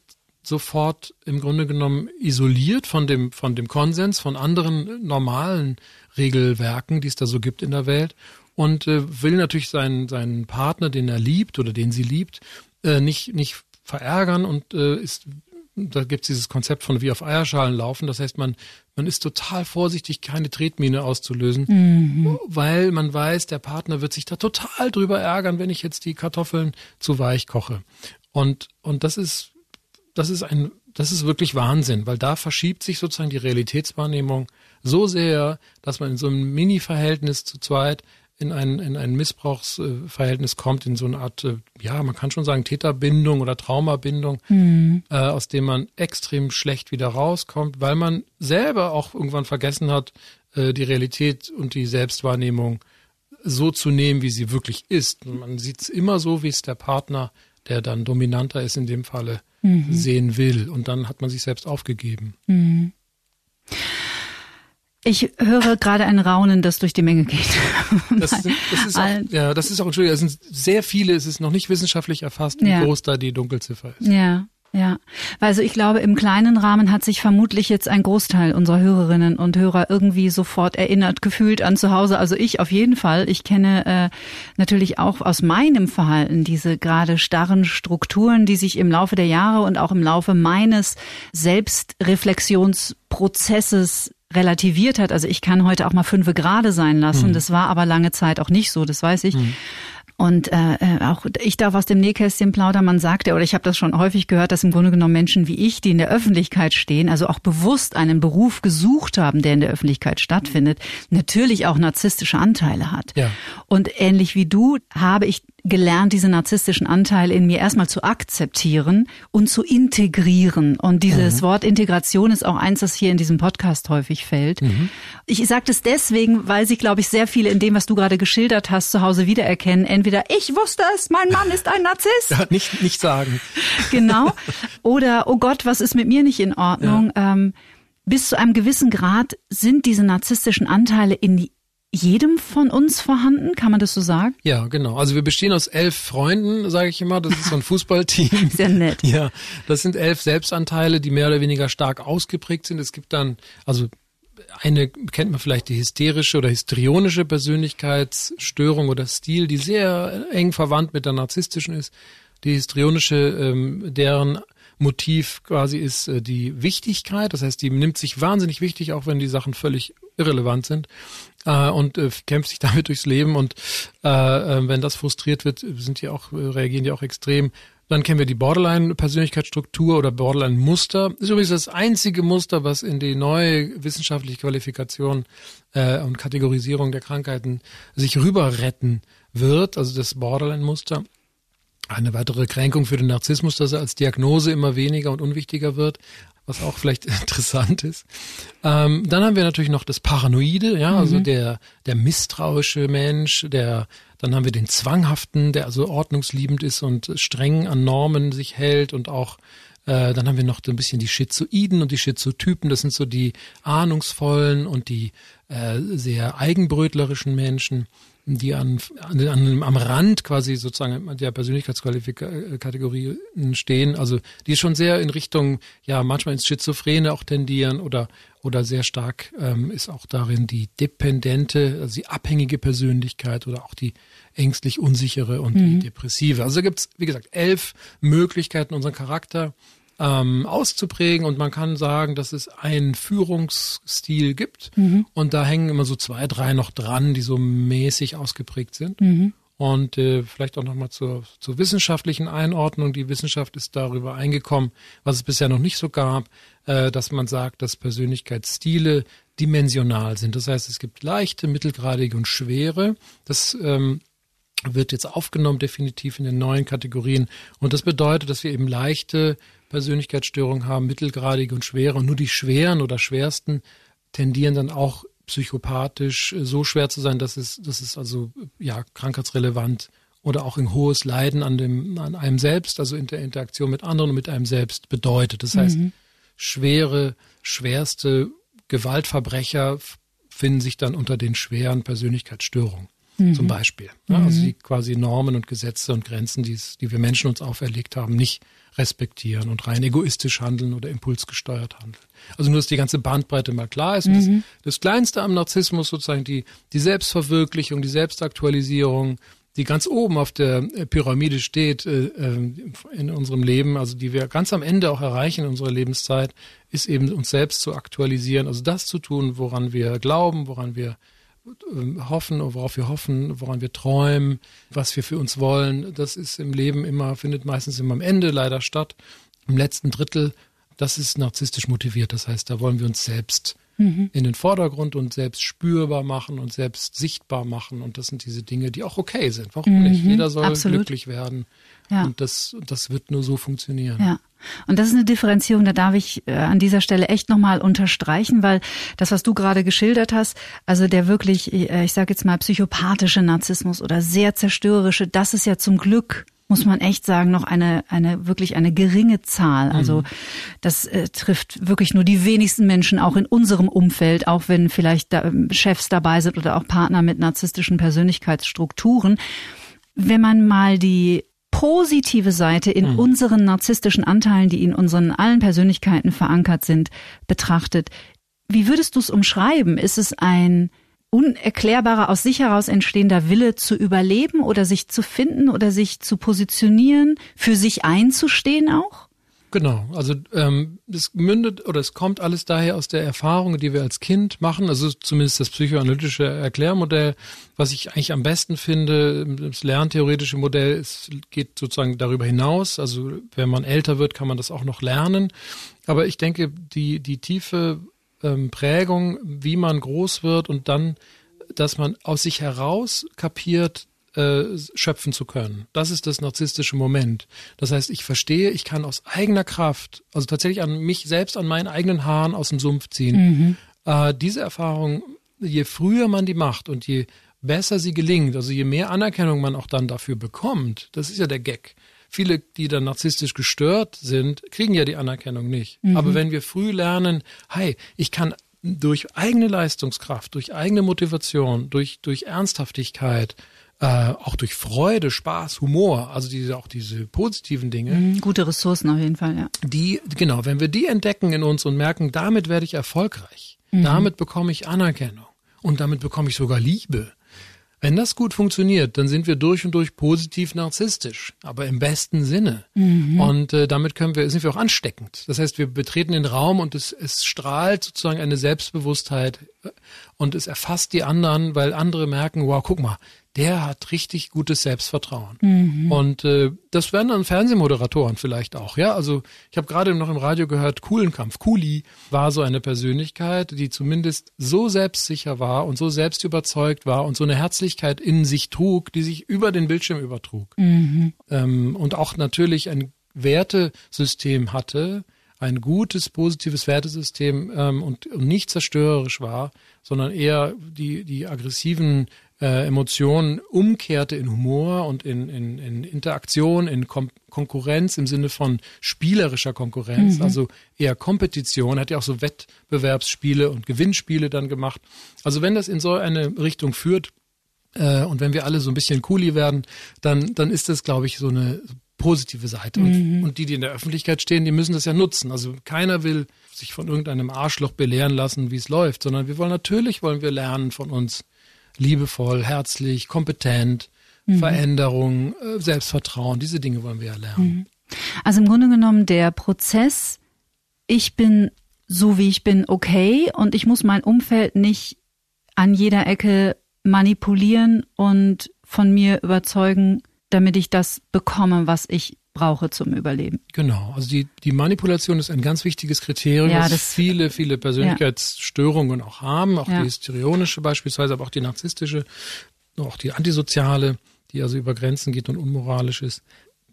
sofort im Grunde genommen isoliert von dem, von dem Konsens, von anderen normalen Regelwerken, die es da so gibt in der Welt und äh, will natürlich seinen, seinen Partner, den er liebt oder den sie liebt, äh, nicht, nicht verärgern und äh, ist, da gibt es dieses Konzept von wie auf Eierschalen laufen. Das heißt, man, man ist total vorsichtig, keine Tretmine auszulösen, mhm. weil man weiß, der Partner wird sich da total drüber ärgern, wenn ich jetzt die Kartoffeln zu weich koche. Und, und das ist das ist ein, das ist wirklich Wahnsinn, weil da verschiebt sich sozusagen die Realitätswahrnehmung so sehr, dass man in so einem Mini-Verhältnis zu zweit in ein, in ein Missbrauchsverhältnis kommt, in so eine Art, äh, ja, man kann schon sagen, Täterbindung oder Traumabindung, mhm. äh, aus dem man extrem schlecht wieder rauskommt, weil man selber auch irgendwann vergessen hat, äh, die Realität und die Selbstwahrnehmung so zu nehmen, wie sie wirklich ist. Und man sieht es immer so, wie es der Partner, der dann dominanter ist, in dem Falle mhm. sehen will. Und dann hat man sich selbst aufgegeben. Mhm. Ich höre gerade ein Raunen, das durch die Menge geht. Das, *laughs* das ist auch, ja, das ist auch, Entschuldigung, es sind sehr viele, es ist noch nicht wissenschaftlich erfasst, wie ja. groß da die Dunkelziffer ist. Ja. Ja, also ich glaube, im kleinen Rahmen hat sich vermutlich jetzt ein Großteil unserer Hörerinnen und Hörer irgendwie sofort erinnert, gefühlt an zu Hause. Also ich auf jeden Fall. Ich kenne äh, natürlich auch aus meinem Verhalten diese gerade starren Strukturen, die sich im Laufe der Jahre und auch im Laufe meines Selbstreflexionsprozesses relativiert hat. Also ich kann heute auch mal fünfe gerade sein lassen. Mhm. Das war aber lange Zeit auch nicht so, das weiß ich. Mhm. Und äh, äh, auch ich darf aus dem Nähkästchen plaudern. Man sagt ja, oder ich habe das schon häufig gehört, dass im Grunde genommen Menschen wie ich, die in der Öffentlichkeit stehen, also auch bewusst einen Beruf gesucht haben, der in der Öffentlichkeit stattfindet, natürlich auch narzisstische Anteile hat. Ja. Und ähnlich wie du habe ich gelernt, diese narzisstischen Anteile in mir erstmal zu akzeptieren und zu integrieren. Und dieses mhm. Wort Integration ist auch eins, das hier in diesem Podcast häufig fällt. Mhm. Ich sage das deswegen, weil sich, glaube ich, sehr viele in dem, was du gerade geschildert hast, zu Hause wiedererkennen. Entweder ich wusste es, mein Mann ist ein Narzisst. *laughs* Ja, nicht, nicht sagen. Genau. Oder, oh Gott, was ist mit mir nicht in Ordnung? Ja. Ähm, bis zu einem gewissen Grad sind diese narzisstischen Anteile in jedem von uns vorhanden, kann man das so sagen? Ja, genau. Also wir bestehen aus elf Freunden, sage ich immer. Das ist so ein *laughs* Fußballteam. Sehr nett. Ja, das sind elf Selbstanteile, die mehr oder weniger stark ausgeprägt sind. Es gibt dann, also eine kennt man vielleicht die hysterische oder histrionische Persönlichkeitsstörung oder Stil, die sehr eng verwandt mit der narzisstischen ist. Die histrionische, ähm, deren Motiv quasi ist äh, die Wichtigkeit. Das heißt, die nimmt sich wahnsinnig wichtig, auch wenn die Sachen völlig irrelevant sind äh, und äh, kämpft sich *laughs* damit durchs Leben. Und äh, äh, wenn das frustriert wird, sind die auch, äh, reagieren die auch extrem. Dann kennen wir die Borderline-Persönlichkeitsstruktur oder Borderline-Muster. Ist übrigens das einzige Muster, was in die neue wissenschaftliche Qualifikation äh, und Kategorisierung der Krankheiten sich rüber retten wird. Also das Borderline-Muster. Eine weitere Kränkung für den Narzissmus, dass er als Diagnose immer weniger und unwichtiger wird, was auch vielleicht *laughs* interessant ist. Ähm, dann haben wir natürlich noch das Paranoide, ja, also mhm. der, der misstrauische Mensch, der, dann haben wir den Zwanghaften, der also ordnungsliebend ist und streng an Normen sich hält und auch äh, dann haben wir noch so ein bisschen die Schizoiden und die Schizotypen. Das sind so die ahnungsvollen und die äh, sehr eigenbrötlerischen Menschen die an, an, am Rand quasi sozusagen der Persönlichkeitskategorien stehen, also die schon sehr in Richtung, ja, manchmal ins Schizophrene auch tendieren oder, oder sehr stark ähm, ist auch darin die dependente, also die abhängige Persönlichkeit oder auch die ängstlich unsichere und mhm. die depressive. Also da gibt's wie gesagt, elf Möglichkeiten, unseren Charakter ähm, auszuprägen und man kann sagen, dass es einen Führungsstil gibt mhm. und da hängen immer so zwei, drei noch dran, die so mäßig ausgeprägt sind. Mhm. Und äh, vielleicht auch nochmal zur, zur wissenschaftlichen Einordnung. Die Wissenschaft ist darüber eingekommen, was es bisher noch nicht so gab, äh, dass man sagt, dass Persönlichkeitsstile dimensional sind. Das heißt, es gibt leichte, mittelgradige und schwere. Das ähm, wird jetzt aufgenommen definitiv in den neuen Kategorien. Und das bedeutet, dass wir eben leichte Persönlichkeitsstörungen haben, mittelgradige und schwere. Und nur die schweren oder schwersten tendieren dann auch psychopathisch äh, so schwer zu sein, dass es, dass es also ja krankheitsrelevant oder auch ein hohes Leiden an dem an einem selbst, also in der Interaktion mit anderen und mit einem selbst bedeutet. Das heißt, mhm. schwere, schwerste Gewaltverbrecher finden sich dann unter den schweren Persönlichkeitsstörungen mhm. zum Beispiel. Ja, also mhm. die quasi Normen und Gesetze und Grenzen, die wir Menschen uns auferlegt haben, nicht respektieren und rein egoistisch handeln oder impulsgesteuert handeln. Also nur, dass die ganze Bandbreite mal klar ist. Mhm. Das, das, Kleinste am Narzissmus sozusagen die, die Selbstverwirklichung, die Selbstaktualisierung, die ganz oben auf der Pyramide steht äh, äh, in unserem Leben, also die wir ganz am Ende auch erreichen in unserer Lebenszeit, ist eben uns selbst zu aktualisieren, also das zu tun, woran wir glauben, woran wir hoffen, worauf wir hoffen, woran wir träumen, was wir für uns wollen, das ist im Leben immer, findet meistens immer am Ende leider statt. Im letzten Drittel, das ist narzisstisch motiviert. Das heißt, da wollen wir uns selbst mhm. in den Vordergrund und selbst spürbar machen und selbst sichtbar machen. Und das sind diese Dinge, die auch okay sind. Warum mhm. nicht? Jeder soll Absolut. glücklich werden. Ja. Und das, das wird nur so funktionieren. Ja. Und das ist eine Differenzierung, da darf ich äh, an dieser Stelle echt nochmal unterstreichen, weil das, was du gerade geschildert hast, also der wirklich, äh, ich sage jetzt mal, psychopathische Narzissmus oder sehr zerstörerische, das ist ja zum Glück muss man echt sagen, noch eine, eine wirklich eine geringe Zahl. Also mhm. das äh, trifft wirklich nur die wenigsten Menschen auch in unserem Umfeld, auch wenn vielleicht da, ähm, Chefs dabei sind oder auch Partner mit narzisstischen Persönlichkeitsstrukturen. Wenn man mal die positive Seite in mhm. unseren narzisstischen Anteilen, die in unseren allen Persönlichkeiten verankert sind, betrachtet. Wie würdest du es umschreiben? Ist es ein unerklärbarer, aus sich heraus entstehender Wille zu überleben oder sich zu finden oder sich zu positionieren, für sich einzustehen auch? Genau, also ähm, es mündet oder es kommt alles daher aus der Erfahrung, die wir als Kind machen, also zumindest das psychoanalytische Erklärmodell, was ich eigentlich am besten finde, das lerntheoretische Modell, es geht sozusagen darüber hinaus, also wenn man älter wird, kann man das auch noch lernen, aber ich denke, die, die tiefe ähm, Prägung, wie man groß wird und dann, dass man aus sich heraus kapiert, äh, schöpfen zu können. Das ist das narzisstische Moment. Das heißt, ich verstehe, ich kann aus eigener Kraft, also tatsächlich an mich selbst, an meinen eigenen Haaren aus dem Sumpf ziehen. Mhm. Äh, diese Erfahrung, je früher man die macht und je besser sie gelingt, also je mehr Anerkennung man auch dann dafür bekommt, das ist ja der Gag. Viele, die dann narzisstisch gestört sind, kriegen ja die Anerkennung nicht. Mhm. Aber wenn wir früh lernen, hey, ich kann durch eigene Leistungskraft, durch eigene Motivation, durch, durch Ernsthaftigkeit, äh, auch durch Freude, Spaß, Humor, also diese auch diese positiven Dinge. Mhm, gute Ressourcen auf jeden Fall, ja. Die, genau, wenn wir die entdecken in uns und merken, damit werde ich erfolgreich, mhm. damit bekomme ich Anerkennung und damit bekomme ich sogar Liebe. Wenn das gut funktioniert, dann sind wir durch und durch positiv narzisstisch, aber im besten Sinne. Mhm. Und äh, damit können wir, sind wir auch ansteckend. Das heißt, wir betreten den Raum und es, es strahlt sozusagen eine Selbstbewusstheit äh, und es erfasst die anderen, weil andere merken, wow, guck mal, der hat richtig gutes Selbstvertrauen. Mhm. Und äh, das werden dann Fernsehmoderatoren vielleicht auch, ja. Also ich habe gerade noch im Radio gehört, Kuhlenkampf. Kuli war so eine Persönlichkeit, die zumindest so selbstsicher war und so selbstüberzeugt war und so eine Herzlichkeit in sich trug, die sich über den Bildschirm übertrug. Mhm. Ähm, und auch natürlich ein Wertesystem hatte, ein gutes, positives Wertesystem ähm, und, und nicht zerstörerisch war, sondern eher die, die aggressiven äh, Emotionen umkehrte in Humor und in, in, in Interaktion, in Kom Konkurrenz im Sinne von spielerischer Konkurrenz, mhm. also eher Kompetition, hat ja auch so Wettbewerbsspiele und Gewinnspiele dann gemacht. Also wenn das in so eine Richtung führt, äh, und wenn wir alle so ein bisschen cooli werden, dann, dann ist das, glaube ich, so eine positive Seite. Und, mhm. und die, die in der Öffentlichkeit stehen, die müssen das ja nutzen. Also keiner will sich von irgendeinem Arschloch belehren lassen, wie es läuft, sondern wir wollen natürlich wollen wir lernen von uns liebevoll, herzlich, kompetent, mhm. Veränderung, äh, Selbstvertrauen, diese Dinge wollen wir ja lernen. Mhm. Also im Grunde genommen der Prozess, ich bin so wie ich bin okay und ich muss mein Umfeld nicht an jeder Ecke manipulieren und von mir überzeugen, damit ich das bekomme, was ich brauche zum Überleben. Genau, also die, die Manipulation ist ein ganz wichtiges Kriterium, ja, was viele, viele Persönlichkeitsstörungen ja. auch haben, auch ja. die histrionische beispielsweise, aber auch die narzisstische, auch die antisoziale, die also über Grenzen geht und unmoralisch ist.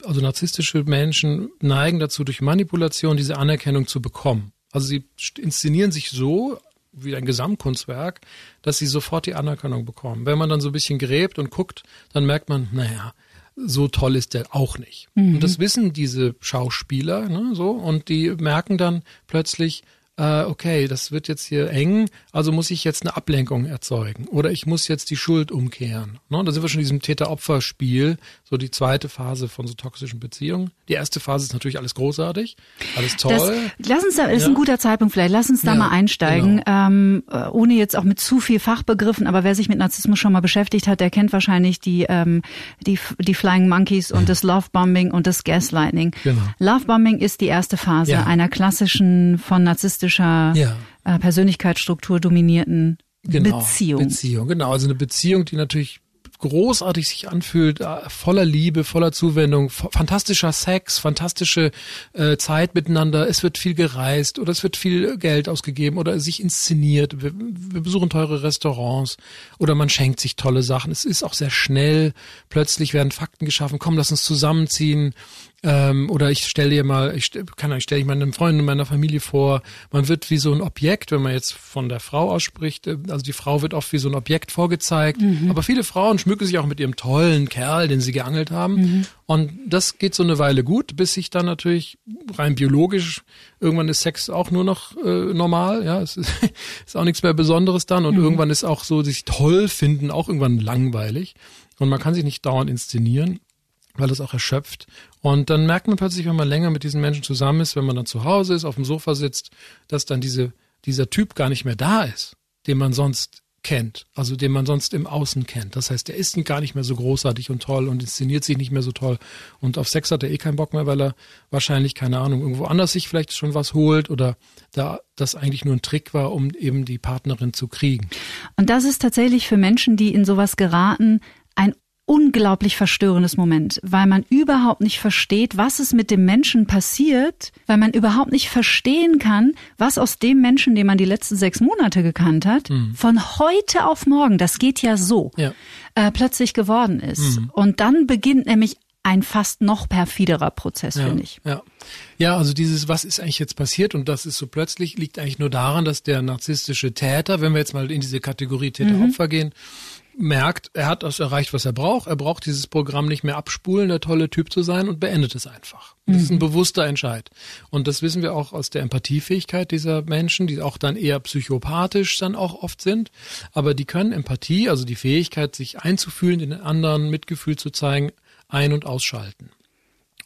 Also narzisstische Menschen neigen dazu, durch Manipulation diese Anerkennung zu bekommen. Also sie inszenieren sich so wie ein Gesamtkunstwerk, dass sie sofort die Anerkennung bekommen. Wenn man dann so ein bisschen gräbt und guckt, dann merkt man, naja, so toll ist der auch nicht. Mhm. Und das wissen diese Schauspieler, ne, so, und die merken dann plötzlich, äh, okay, das wird jetzt hier eng, also muss ich jetzt eine Ablenkung erzeugen oder ich muss jetzt die Schuld umkehren. Ne? Da sind wir schon in diesem Täter-Opfer-Spiel, so die zweite Phase von so toxischen Beziehungen. Die erste Phase ist natürlich alles großartig, alles toll. Das, lass uns da, ist ja. ein guter Zeitpunkt vielleicht, lass uns da ja, mal einsteigen, genau. ähm, äh, ohne jetzt auch mit zu viel Fachbegriffen, aber wer sich mit Narzissmus schon mal beschäftigt hat, der kennt wahrscheinlich die, ähm, die, die Flying Monkeys und *laughs* das Lovebombing und das Gaslighting. Genau. Lovebombing ist die erste Phase ja. einer klassischen von narzisstischer äh, Persönlichkeitsstruktur dominierten genau, Beziehung. Beziehung, genau. Also eine Beziehung, die natürlich großartig sich anfühlt, äh, voller Liebe, voller Zuwendung, fantastischer Sex, fantastische äh, Zeit miteinander. Es wird viel gereist oder es wird viel Geld ausgegeben oder sich inszeniert. Wir, wir besuchen teure Restaurants oder man schenkt sich tolle Sachen. Es ist auch sehr schnell. Plötzlich werden Fakten geschaffen. Komm, lass uns zusammenziehen. Ähm, oder ich stelle dir mal, ich kann ich stelle ich meinen Freunden und meiner Familie vor, man wird wie so ein Objekt, wenn man jetzt von der Frau ausspricht, äh, also die Frau wird oft wie so ein Objekt vorgezeigt, mhm. aber viele Frauen schmücken sich auch mit ihrem tollen Kerl, den sie geangelt haben. Mhm. Und das geht so eine Weile gut, bis sich dann natürlich rein biologisch irgendwann ist Sex auch nur noch äh, normal, ja, es ist, *laughs* ist auch nichts mehr Besonderes dann und mhm. irgendwann ist auch so sich toll finden auch irgendwann langweilig und man kann sich nicht dauernd inszenieren weil es auch erschöpft. Und dann merkt man plötzlich, wenn man länger mit diesen Menschen zusammen ist, wenn man dann zu Hause ist, auf dem Sofa sitzt, dass dann diese, dieser Typ gar nicht mehr da ist, den man sonst kennt, also den man sonst im Außen kennt. Das heißt, der ist gar nicht mehr so großartig und toll und inszeniert sich nicht mehr so toll. Und auf Sex hat er eh keinen Bock mehr, weil er wahrscheinlich, keine Ahnung, irgendwo anders sich vielleicht schon was holt oder da das eigentlich nur ein Trick war, um eben die Partnerin zu kriegen. Und das ist tatsächlich für Menschen, die in sowas geraten, ein unglaublich verstörendes Moment, weil man überhaupt nicht versteht, was es mit dem Menschen passiert, weil man überhaupt nicht verstehen kann, was aus dem Menschen, den man die letzten sechs Monate gekannt hat, mhm. von heute auf morgen, das geht ja so, ja. Äh, plötzlich geworden ist. Mhm. Und dann beginnt nämlich ein fast noch perfiderer Prozess, ja, finde ich. Ja. ja, also dieses, was ist eigentlich jetzt passiert und das ist so plötzlich, liegt eigentlich nur daran, dass der narzisstische Täter, wenn wir jetzt mal in diese Kategorie Täter-Opfer mhm. gehen, merkt, er hat das erreicht, was er braucht. Er braucht dieses Programm nicht mehr abspulen, der tolle Typ zu sein und beendet es einfach. Das ist ein mhm. bewusster Entscheid. Und das wissen wir auch aus der Empathiefähigkeit dieser Menschen, die auch dann eher psychopathisch dann auch oft sind. Aber die können Empathie, also die Fähigkeit, sich einzufühlen, in den anderen Mitgefühl zu zeigen, ein- und ausschalten.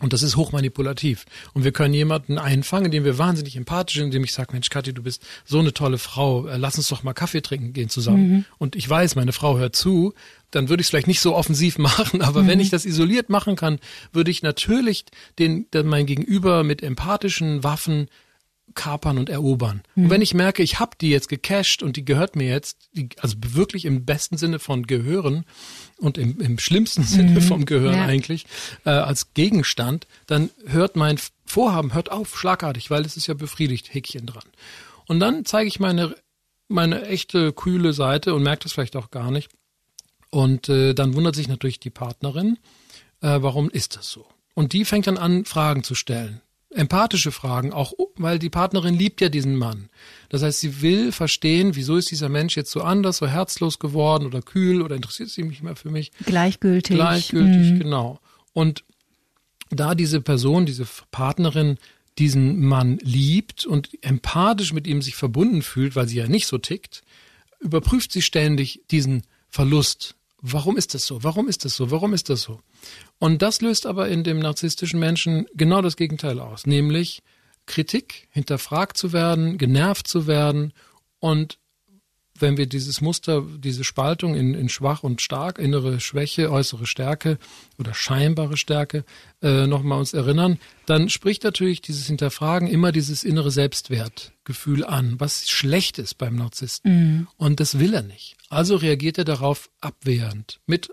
Und das ist hochmanipulativ. Und wir können jemanden einfangen, indem wir wahnsinnig empathisch sind, indem ich sage, Mensch, Kathi, du bist so eine tolle Frau, äh, lass uns doch mal Kaffee trinken gehen zusammen. Mhm. Und ich weiß, meine Frau hört zu, dann würde ich es vielleicht nicht so offensiv *laughs* machen, aber mhm. wenn ich das isoliert machen kann, würde ich natürlich den, den mein Gegenüber mit empathischen Waffen kapern und erobern. Mhm. Und wenn ich merke, ich habe die jetzt gecached und die gehört mir jetzt, die, also wirklich im besten Sinne von gehören und im, im schlimmsten Sinne mhm. vom Gehören ja. eigentlich, äh, als Gegenstand, dann hört mein Vorhaben, hört auf, schlagartig, weil es ist ja befriedigt, Häkchen dran. Und dann zeige ich meine, meine echte, kühle Seite und merke das vielleicht auch gar nicht. Und äh, dann wundert sich natürlich die Partnerin, äh, warum ist das so? Und die fängt dann an, Fragen zu stellen empathische Fragen, auch weil die Partnerin liebt ja diesen Mann. Das heißt, sie will verstehen, wieso ist dieser Mensch jetzt so anders, so herzlos geworden oder kühl oder interessiert sie mich mehr für mich? Gleichgültig. Gleichgültig, mhm. genau. Und da diese Person, diese Partnerin diesen Mann liebt und empathisch mit ihm sich verbunden fühlt, weil sie ja nicht so tickt, überprüft sie ständig diesen Verlust. Warum ist das so? Warum ist das so? Warum ist das so? Und das löst aber in dem narzisstischen Menschen genau das Gegenteil aus, nämlich Kritik, hinterfragt zu werden, genervt zu werden und wenn wir dieses Muster, diese Spaltung in, in schwach und stark, innere Schwäche, äußere Stärke oder scheinbare Stärke äh, nochmal uns erinnern, dann spricht natürlich dieses Hinterfragen immer dieses innere Selbstwertgefühl an, was schlecht ist beim Narzissten. Mhm. Und das will er nicht. Also reagiert er darauf abwehrend mit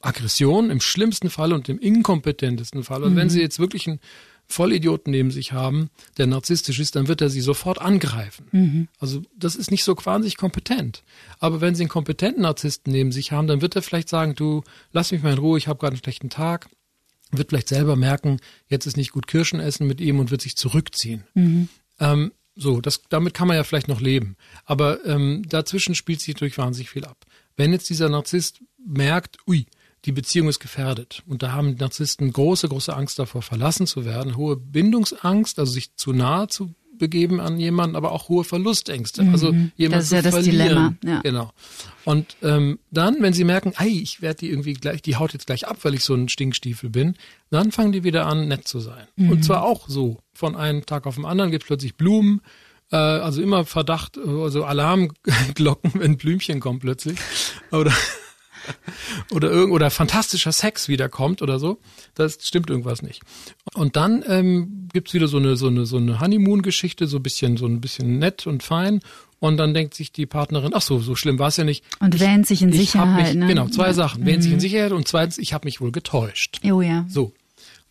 Aggression im schlimmsten Fall und im inkompetentesten Fall. Und mhm. wenn Sie jetzt wirklich einen Vollidioten neben sich haben, der narzisstisch ist, dann wird er Sie sofort angreifen. Mhm. Also das ist nicht so wahnsinnig kompetent. Aber wenn Sie einen kompetenten Narzissten neben sich haben, dann wird er vielleicht sagen, du, lass mich mal in Ruhe, ich habe gerade einen schlechten Tag. Wird vielleicht selber merken, jetzt ist nicht gut Kirschen essen mit ihm und wird sich zurückziehen. Mhm. Ähm, so, das, damit kann man ja vielleicht noch leben. Aber ähm, dazwischen spielt sich natürlich wahnsinnig viel ab. Wenn jetzt dieser Narzisst merkt, ui, die Beziehung ist gefährdet. Und da haben Narzissten große, große Angst davor, verlassen zu werden, hohe Bindungsangst, also sich zu nahe zu begeben an jemanden, aber auch hohe Verlustängste. Also mhm. jemanden das ist ja das verlieren. Dilemma. Ja. Genau. Und ähm, dann, wenn sie merken, ei, ich werde die irgendwie gleich, die haut jetzt gleich ab, weil ich so ein Stinkstiefel bin, dann fangen die wieder an, nett zu sein. Mhm. Und zwar auch so. Von einem Tag auf den anderen gibt es plötzlich Blumen, äh, also immer Verdacht, also Alarmglocken, *laughs* wenn Blümchen kommen plötzlich. Oder *laughs* oder irgend oder fantastischer Sex wiederkommt oder so, das stimmt irgendwas nicht. Und dann ähm, gibt's wieder so eine so eine so eine Honeymoon-Geschichte, so ein bisschen so ein bisschen nett und fein. Und dann denkt sich die Partnerin, ach so, so schlimm war es ja nicht. Und ich, wähnt sich in Sicherheit. Mich, ne? Genau, zwei ja. Sachen. Wähnt mhm. sich in Sicherheit und zweitens, ich habe mich wohl getäuscht. Oh ja. So.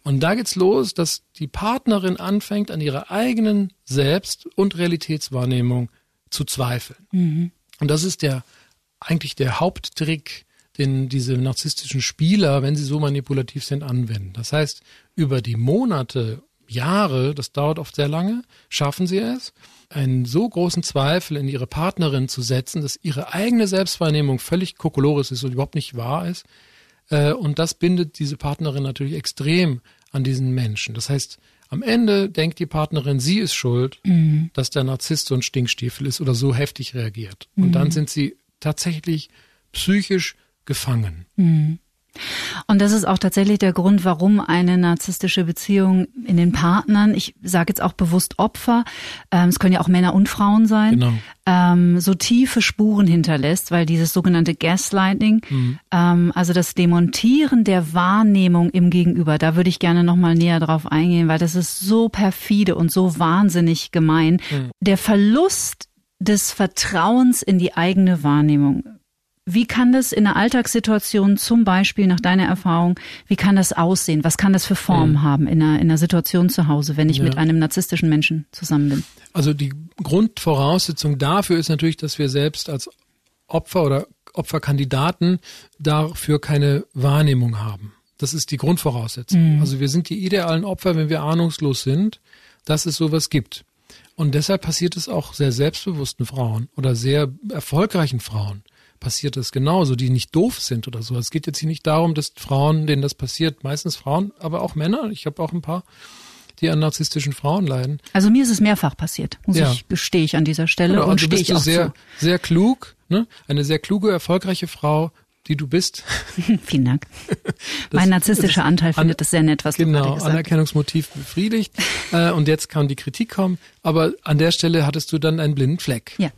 Und da geht's los, dass die Partnerin anfängt, an ihrer eigenen Selbst- und Realitätswahrnehmung zu zweifeln. Mhm. Und das ist der eigentlich der Haupttrick den diese narzisstischen Spieler, wenn sie so manipulativ sind, anwenden. Das heißt, über die Monate, Jahre, das dauert oft sehr lange, schaffen sie es, einen so großen Zweifel in ihre Partnerin zu setzen, dass ihre eigene Selbstwahrnehmung völlig kokolores ist und überhaupt nicht wahr ist. Äh, und das bindet diese Partnerin natürlich extrem an diesen Menschen. Das heißt, am Ende denkt die Partnerin, sie ist schuld, mhm. dass der Narzisst so ein Stinkstiefel ist oder so heftig reagiert. Und mhm. dann sind sie tatsächlich psychisch gefangen. Mhm. Und das ist auch tatsächlich der Grund, warum eine narzisstische Beziehung in den Partnern, ich sage jetzt auch bewusst Opfer, ähm, es können ja auch Männer und Frauen sein, genau. ähm, so tiefe Spuren hinterlässt, weil dieses sogenannte Gaslighting, mhm. ähm, also das Demontieren der Wahrnehmung im Gegenüber, da würde ich gerne nochmal näher drauf eingehen, weil das ist so perfide und so wahnsinnig gemein. Mhm. Der Verlust des Vertrauens in die eigene Wahrnehmung wie kann das in einer Alltagssituation zum Beispiel nach deiner Erfahrung, wie kann das aussehen? Was kann das für Formen mhm. haben in einer, in einer Situation zu Hause, wenn ich ja. mit einem narzisstischen Menschen zusammen bin? Also die Grundvoraussetzung dafür ist natürlich, dass wir selbst als Opfer oder Opferkandidaten dafür keine Wahrnehmung haben. Das ist die Grundvoraussetzung. Mhm. Also wir sind die idealen Opfer, wenn wir ahnungslos sind, dass es sowas gibt. Und deshalb passiert es auch sehr selbstbewussten Frauen oder sehr erfolgreichen Frauen passiert das genauso, die nicht doof sind oder so. Es geht jetzt hier nicht darum, dass Frauen, denen das passiert, meistens Frauen, aber auch Männer, ich habe auch ein paar, die an narzisstischen Frauen leiden. Also mir ist es mehrfach passiert, muss Ja. ich, gestehe ich an dieser Stelle Genau, und also stehe bist ich du auch sehr, zu. sehr klug, ne? eine sehr kluge, erfolgreiche Frau, die du bist. *laughs* Vielen Dank. mein narzisstischer Anteil findet es sehr nett, was du genau, gerade gesagt hast. Anerkennungsmotiv befriedigt. *laughs* äh, und jetzt kann die Kritik kommen. Aber an der Stelle hattest du dann einen blinden Fleck. Ja.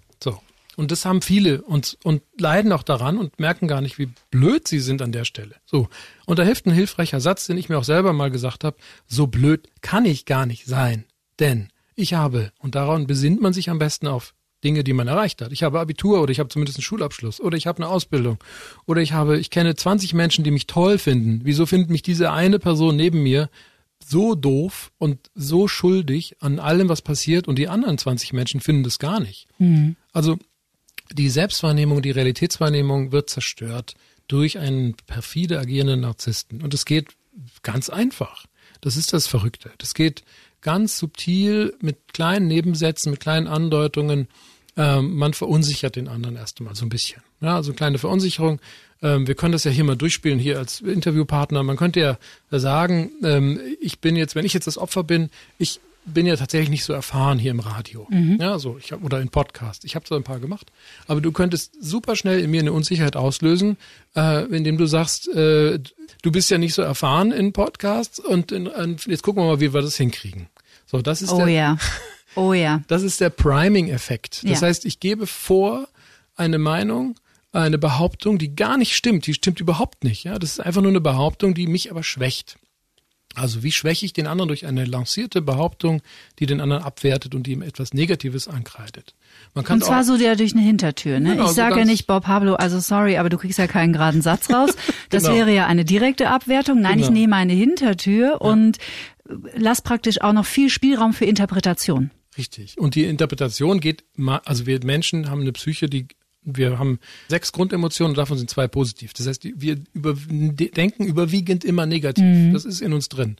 Und das haben viele und, und leiden auch daran und merken gar nicht, wie blöd sie sind an der Stelle. So. Und da hilft ein hilfreicher Satz, den ich mir auch selber mal gesagt habe. So blöd kann ich gar nicht sein. Denn ich habe, und daran besinnt man sich am besten auf Dinge, die man erreicht hat. Ich habe Abitur oder ich habe zumindest einen Schulabschluss oder ich habe eine Ausbildung oder ich habe, ich kenne 20 Menschen, die mich toll finden. Wieso findet mich diese eine Person neben mir so doof und so schuldig an allem, was passiert und die anderen 20 Menschen finden das gar nicht. Also die Selbstwahrnehmung, die Realitätswahrnehmung wird zerstört durch einen perfide agierenden Narzissten. Und es geht ganz einfach. Das ist das Verrückte. Das geht ganz subtil mit kleinen Nebensätzen, mit kleinen Andeutungen. Ähm, man verunsichert den anderen erst einmal so ein bisschen. Ja, also eine kleine Verunsicherung. Ähm, wir können das ja hier mal durchspielen, hier als Interviewpartner. Man könnte ja sagen, ähm, ich bin jetzt, wenn ich jetzt das Opfer bin, ich bin ja tatsächlich nicht so erfahren hier im Radio. Ja, so, ich hab, oder in Podcast. Ich habe so ein paar gemacht. Aber du könntest super schnell in mir eine Unsicherheit auslösen, äh, indem du sagst, äh, du bist ja nicht so erfahren in Podcasts und in, in, jetzt gucken wir mal, wie wir das hinkriegen. So, das ist Oh der, ja. *laughs* Oh ja. das ist der Priming-Effekt. Das Ja. heißt, ich gebe vor eine Meinung, eine Behauptung, die gar nicht stimmt. Die stimmt überhaupt nicht. Ja, das ist einfach nur eine Behauptung, die mich aber schwächt. Also wie schwäche ich den anderen durch eine lancierte Behauptung, die den anderen abwertet und die ihm etwas Negatives ankreidet. Man kann Und zwar so der durch eine Hintertür. Ne? Genau, ich so sage ja ganz- nicht, Bob Pablo, also sorry, aber du kriegst ja keinen geraden Satz raus. *laughs* Das Genau. wäre ja eine direkte Abwertung. Nein, ich Genau. nehme eine Hintertür und lass praktisch auch noch viel Spielraum für Interpretation. Richtig. Und die Interpretation geht, also wir Menschen haben eine Psyche, die wir haben sechs Grundemotionen und davon sind zwei positiv. Das heißt, wir über, de- denken überwiegend immer negativ. Das ist in uns drin.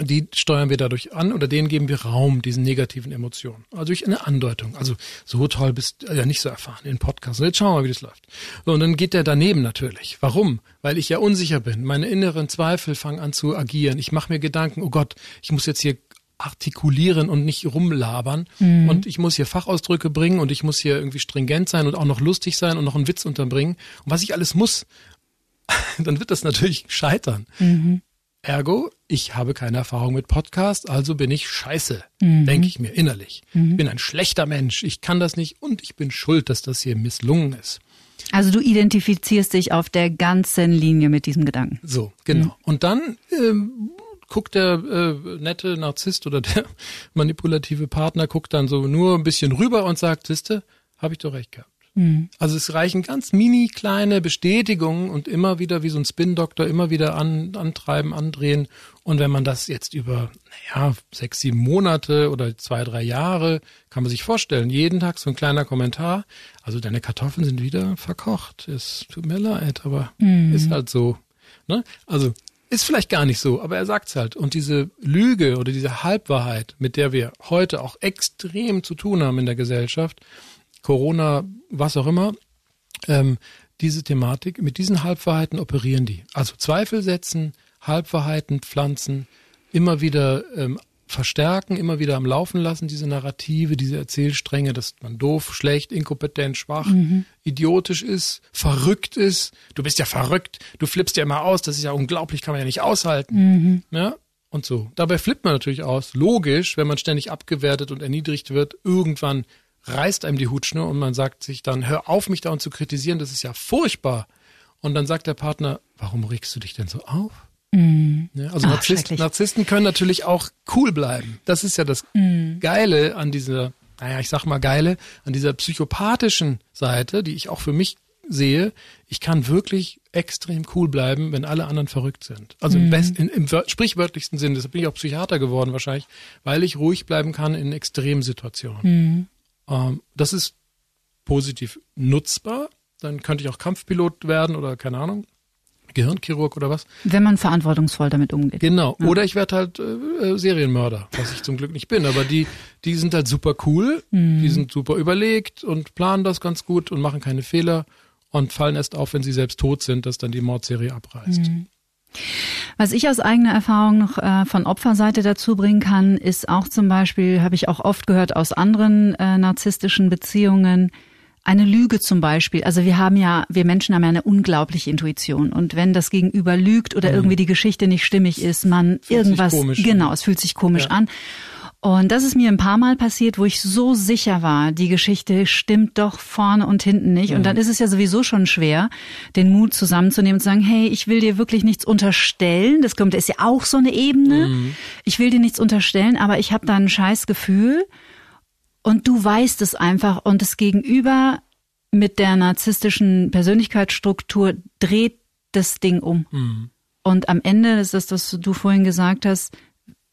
Die steuern wir dadurch an oder denen geben wir Raum, diesen negativen Emotionen. Also durch eine Andeutung. Also so toll bist du ja nicht so erfahren in Podcasts. Jetzt schauen wir mal, wie das läuft. So, und dann geht der daneben natürlich. Warum? Weil ich ja unsicher bin. Meine inneren Zweifel fangen an zu agieren. Ich mache mir Gedanken, oh Gott, ich muss jetzt hier artikulieren und nicht rumlabern. Und ich muss hier Fachausdrücke bringen und ich muss hier irgendwie stringent sein und auch noch lustig sein und noch einen Witz unterbringen. Und was ich alles muss, *laughs* dann wird das natürlich scheitern. Ergo, ich habe keine Erfahrung mit Podcast, also bin ich scheiße, denke ich mir innerlich. Ich bin ein schlechter Mensch, ich kann das nicht und ich bin schuld, dass das hier misslungen ist. Also du identifizierst dich auf der ganzen Linie mit diesem Gedanken. So, genau. Und dann ähm, guckt der äh, nette Narzisst oder der *laughs* manipulative Partner, guckt dann so nur ein bisschen rüber und sagt, siehste, habe ich doch recht gehabt. Also es reichen ganz mini kleine Bestätigungen und immer wieder wie so ein Spin-Doktor immer wieder an, antreiben, andrehen. Und wenn man das jetzt über, naja, sechs, sieben Monate oder zwei, drei Jahre, kann man sich vorstellen, jeden Tag so ein kleiner Kommentar. Also deine Kartoffeln sind wieder verkocht. Es tut mir leid, aber ist halt so. Ne? Also ist vielleicht gar nicht so, aber er sagt's halt. Und diese Lüge oder diese Halbwahrheit, mit der wir heute auch extrem zu tun haben in der Gesellschaft, Corona, was auch immer, ähm, diese Thematik, mit diesen Halbwahrheiten operieren die. Also Zweifel setzen, Halbwahrheiten pflanzen, immer wieder ähm, verstärken, immer wieder am Laufen lassen, diese Narrative, diese Erzählstränge, dass man doof, schlecht, inkompetent, schwach, idiotisch ist, verrückt ist. Du bist ja verrückt, du flippst ja immer aus, das ist ja unglaublich, kann man ja nicht aushalten. Ja, und so. Dabei flippt man natürlich aus. Logisch, wenn man ständig abgewertet und erniedrigt wird, irgendwann reißt einem die Hutschnur und man sagt sich dann, hör auf, mich dauernd zu kritisieren, das ist ja furchtbar. Und dann sagt der Partner, warum regst du dich denn so auf? Ja, also Ach, Narzissten. Narzissten können natürlich auch cool bleiben. Das ist ja das Geile an dieser, naja, ich sag mal geile, an dieser psychopathischen Seite, die ich auch für mich sehe. Ich kann wirklich extrem cool bleiben, wenn alle anderen verrückt sind. Also im, best, in, im wör- sprichwörtlichsten Sinne. Deshalb bin ich auch Psychiater geworden wahrscheinlich, weil ich ruhig bleiben kann in Extremsituationen. Ähm, das ist positiv nutzbar. Dann könnte ich auch Kampfpilot werden oder keine Ahnung, Gehirnchirurg oder was. Wenn man verantwortungsvoll damit umgeht. Genau. Oder ich werde halt äh, äh, Serienmörder, was ich zum Glück nicht bin. Aber die, die sind halt super cool, die sind super überlegt und planen das ganz gut und machen keine Fehler. und fallen erst auf, wenn sie selbst tot sind, dass dann die Mordserie abreißt. Mhm. Was ich aus eigener Erfahrung noch äh, von Opferseite dazu bringen kann, ist auch zum Beispiel, habe ich auch oft gehört aus anderen äh, narzisstischen Beziehungen, eine Lüge zum Beispiel. Also wir haben ja, wir Menschen haben ja eine unglaubliche Intuition. Und wenn das Gegenüber lügt oder mhm. irgendwie die Geschichte nicht stimmig ist, man fühlt irgendwas, genau, es fühlt sich komisch ja. an. Und das ist mir ein paar Mal passiert, wo ich so sicher war, die Geschichte stimmt doch vorne und hinten nicht. Mhm. Und dann ist es ja sowieso schon schwer, den Mut zusammenzunehmen und zu sagen, hey, ich will dir wirklich nichts unterstellen. Das kommt, ist ja auch so eine Ebene. Mhm. Ich will dir nichts unterstellen, aber ich habe da ein scheiß Gefühl und du weißt es einfach und das Gegenüber mit der narzisstischen Persönlichkeitsstruktur dreht das Ding um. Mhm. Und am Ende ist das, was du vorhin gesagt hast,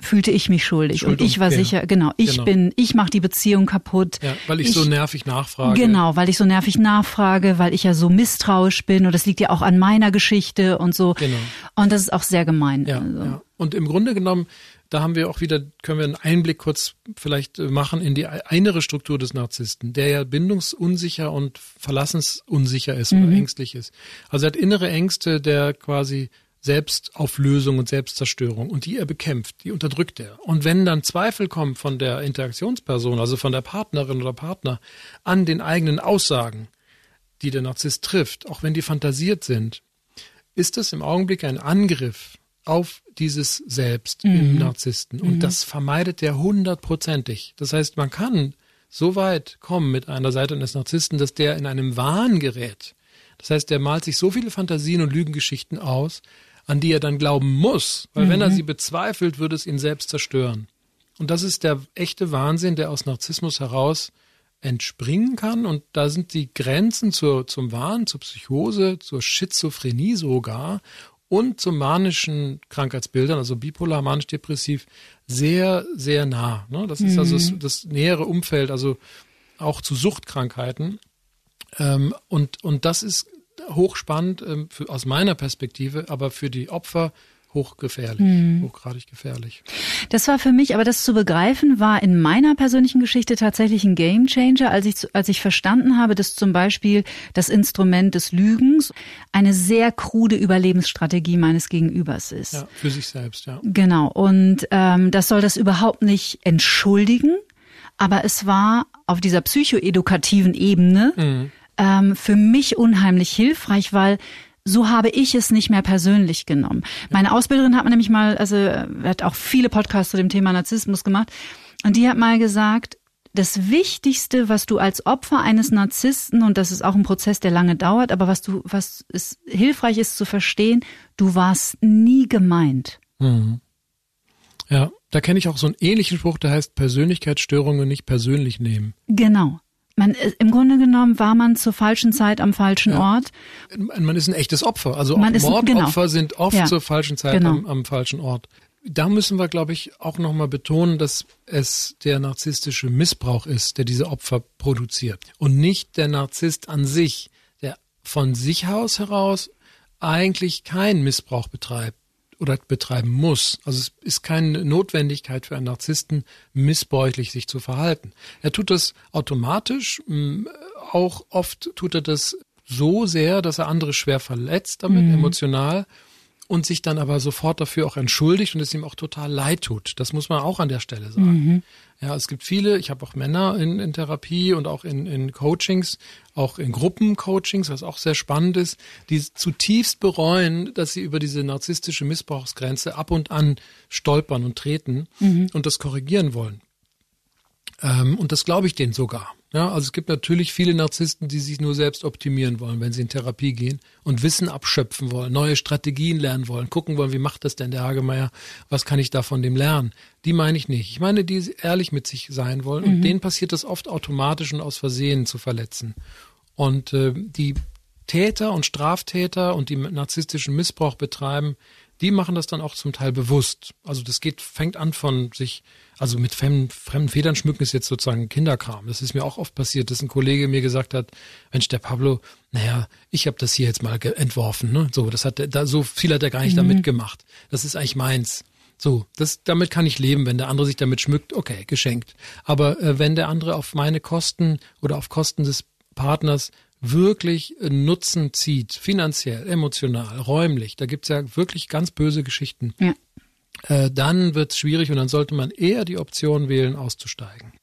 fühlte ich mich schuldig Schuld und ich war sicher, genau, ich genau. bin, ich mache die Beziehung kaputt. Ja, weil ich, ich, so nervig nachfrage. Genau, weil ich so nervig nachfrage, weil ich ja so misstrauisch bin und das liegt ja auch an meiner Geschichte und so. Genau. Und das ist auch sehr gemein. Ja, also. ja. Und im Grunde genommen, da haben wir auch wieder, können wir einen Einblick kurz vielleicht äh, machen in die innere Struktur des Narzissten, der ja bindungsunsicher und verlassensunsicher ist mhm. oder ängstlich ist. Also er hat innere Ängste, der quasi Selbstauflösung und Selbstzerstörung und die er bekämpft, die unterdrückt er. Und wenn dann Zweifel kommen von der Interaktionsperson, also von der Partnerin oder Partner, an den eigenen Aussagen, die der Narzisst trifft, auch wenn die fantasiert sind, ist es im Augenblick ein Angriff auf dieses Selbst mhm. im Narzissten. Und mhm. das vermeidet er hundertprozentig. Das heißt, man kann so weit kommen mit einer Seite eines Narzissten, dass der in einem Wahn gerät. Das heißt, der malt sich so viele Fantasien und Lügengeschichten aus, an die er dann glauben muss, weil mhm. wenn er mhm. sie bezweifelt, würde es ihn selbst zerstören. Und das ist der echte Wahnsinn, der aus Narzissmus heraus entspringen kann. Und da sind die Grenzen zur, zum Wahn, zur Psychose, zur Schizophrenie sogar und zu manischen Krankheitsbildern, also bipolar, manisch-depressiv, sehr, sehr nah. Ne? Das ist also das, mhm. das, nähere Umfeld, also auch zu Suchtkrankheiten. Ähm, und, und das ist hochspannend ähm, für, aus meiner Perspektive, aber für die Opfer hochgefährlich, mhm. hochgradig gefährlich. Das war für mich, aber das zu begreifen, war in meiner persönlichen Geschichte tatsächlich ein Gamechanger, als ich, als ich verstanden habe, dass zum Beispiel das Instrument des Lügens eine sehr krude Überlebensstrategie meines Gegenübers ist. Ja, für sich selbst, ja. Genau. Und ähm, das soll das überhaupt nicht entschuldigen, aber es war auf dieser psychoedukativen Ebene mhm ähm, für mich unheimlich hilfreich, weil so habe ich es nicht mehr persönlich genommen. Meine Ausbilderin hat mir nämlich mal, also hat auch viele Podcasts zu dem Thema Narzissmus gemacht, und die hat mal gesagt, das Wichtigste, was du als Opfer eines Narzissten, und das ist auch ein Prozess, der lange dauert, aber was du, was es hilfreich ist zu verstehen, du warst nie gemeint. Mhm. Ja, da kenne ich auch so einen ähnlichen Spruch, der heißt Persönlichkeitsstörungen nicht persönlich nehmen. Genau. Man, äh, Im Grunde genommen war man zur falschen Zeit am falschen ja. Ort. Man ist ein echtes Opfer. Also man Mordopfer genau. sind oft ja. zur falschen Zeit genau. am, am, falschen Ort. Da müssen wir, glaube ich, auch nochmal betonen, dass es der narzisstische Missbrauch ist, der diese Opfer produziert. Und nicht der Narzisst an sich, der von sich aus heraus eigentlich keinen Missbrauch betreibt oder betreiben muss. Also es ist keine Notwendigkeit für einen Narzissten, missbräuchlich sich zu verhalten. Er tut das automatisch, auch oft tut er das so sehr, dass er andere schwer verletzt damit, mhm. emotional und sich dann aber sofort dafür auch entschuldigt und es ihm auch total leid tut. Das muss man auch an der Stelle sagen. Mhm. Ja, es gibt viele, ich habe auch Männer in, in Therapie und auch in, in Coachings, auch in Gruppencoachings, was auch sehr spannend ist, die zutiefst bereuen, dass sie über diese narzisstische Missbrauchsgrenze ab und an stolpern und treten mhm. und das korrigieren wollen. Ähm, und das glaube ich denen sogar. Ja, also es gibt natürlich viele Narzissten, die sich nur selbst optimieren wollen, wenn sie in Therapie gehen und Wissen abschöpfen wollen, neue Strategien lernen wollen, gucken wollen, wie macht das denn der Hagemeier, was kann ich da von dem lernen. Die meine ich nicht. Ich meine, die ehrlich mit sich sein wollen und mhm. denen passiert es oft automatisch und aus Versehen zu verletzen. Und äh, die Täter und Straftäter und die narzisstischen Missbrauch betreiben, die machen das dann auch zum Teil bewusst. Also das geht, fängt an von sich, also mit fremden, fremden Federn schmücken ist jetzt sozusagen Kinderkram. Das ist mir auch oft passiert, dass ein Kollege mir gesagt hat, Mensch, der Pablo, naja, ich habe das hier jetzt mal entworfen, ne? So, das hat da so viel hat er gar nicht mhm. damit gemacht. Das ist eigentlich meins. So, das, damit kann ich leben, wenn der andere sich damit schmückt, okay, geschenkt. Aber äh, wenn der andere auf meine Kosten oder auf Kosten des Partners wirklich Nutzen zieht, finanziell, emotional, räumlich, da gibt's ja wirklich ganz böse Geschichten, Ja. Äh, dann wird's schwierig und dann sollte man eher die Option wählen, auszusteigen.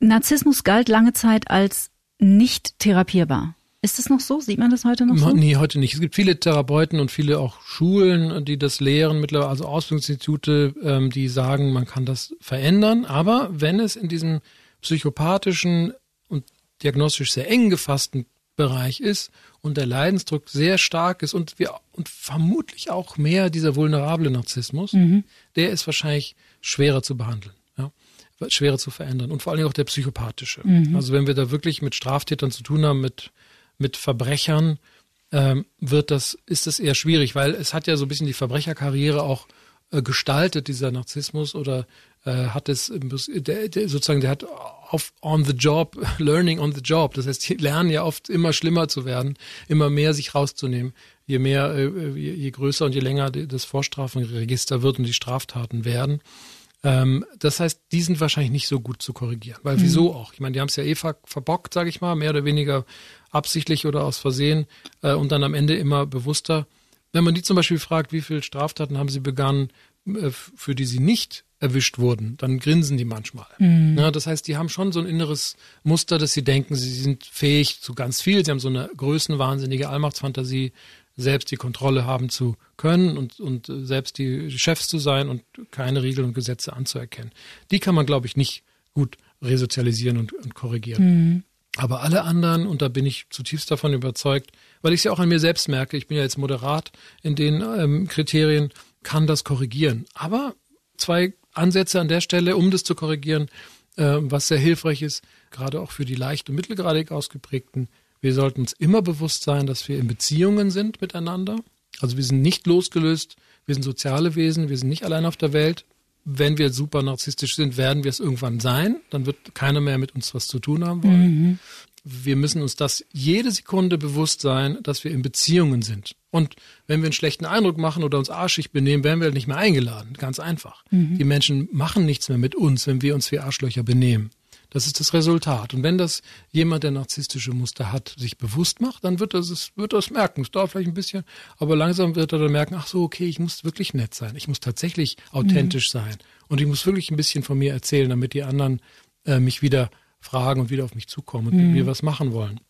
Narzissmus galt lange Zeit als nicht therapierbar. Ist es noch so? Sieht man das heute noch so? Nee, heute nicht. Es gibt viele Therapeuten und viele auch Schulen, die das lehren, mittlerweile also Ausbildungsinstitute, ähm, die sagen, man kann das verändern. Aber wenn es in diesem psychopathischen und diagnostisch sehr eng gefassten Bereich ist und der Leidensdruck sehr stark ist und wir und vermutlich auch mehr dieser vulnerable Narzissmus, der ist wahrscheinlich schwerer zu behandeln, ja, schwerer zu verändern und vor allem auch der psychopathische. Also wenn wir da wirklich mit Straftätern zu tun haben, mit mit Verbrechern, ähm, wird das ist das eher schwierig, weil es hat ja so ein bisschen die Verbrecherkarriere auch äh, gestaltet dieser Narzissmus oder äh, hat es der, der, sozusagen der hat auf on the job *laughs* learning on the job das heißt die lernen ja oft immer schlimmer zu werden immer mehr sich rauszunehmen je mehr äh, je, je größer und je länger das Vorstrafenregister wird und die Straftaten werden ähm, das heißt, die sind wahrscheinlich nicht so gut zu korrigieren. Weil wieso auch? Ich meine, die haben es ja eh ver verbockt, sage ich mal, mehr oder weniger absichtlich oder aus Versehen äh, und dann am Ende immer bewusster. Wenn man die zum Beispiel fragt, wie viele Straftaten haben sie begangen, äh, für die sie nicht erwischt wurden, dann grinsen die manchmal. Ja, das heißt, die haben schon so ein inneres Muster, dass sie denken, sie sind fähig zu ganz viel. Sie haben so eine größenwahnsinnige Allmachtsfantasie, selbst die Kontrolle haben zu können und, und äh, selbst die Chefs zu sein und keine Regeln und Gesetze anzuerkennen. Die kann man, glaube ich, nicht gut resozialisieren und, und korrigieren. Aber alle anderen, und da bin ich zutiefst davon überzeugt, weil ich es ja auch an mir selbst merke, ich bin ja jetzt moderat in den ähm, Kriterien, kann das korrigieren. Aber zwei Ansätze an der Stelle, um das zu korrigieren, äh, was sehr hilfreich ist, gerade auch für die leicht und mittelgradig ausgeprägten. Wir sollten uns immer bewusst sein, dass wir in Beziehungen sind miteinander. Also wir sind nicht losgelöst, wir sind soziale Wesen, wir sind nicht allein auf der Welt. Wenn wir super narzisstisch sind, werden wir es irgendwann sein. Dann wird keiner mehr mit uns was zu tun haben wollen. Wir müssen uns das jede Sekunde bewusst sein, dass wir in Beziehungen sind. Und wenn wir einen schlechten Eindruck machen oder uns arschig benehmen, werden wir halt nicht mehr eingeladen. Ganz einfach. Die Menschen machen nichts mehr mit uns, wenn wir uns wie Arschlöcher benehmen. Das ist das Resultat. Und wenn das jemand, der narzisstische Muster hat, sich bewusst macht, dann wird er es, wird es merken. Es dauert vielleicht ein bisschen, aber langsam wird er dann merken, ach so, okay, ich muss wirklich nett sein. Ich muss tatsächlich authentisch sein. Und ich muss wirklich ein bisschen von mir erzählen, damit die anderen äh, mich wieder fragen und wieder auf mich zukommen und mit mir was machen wollen.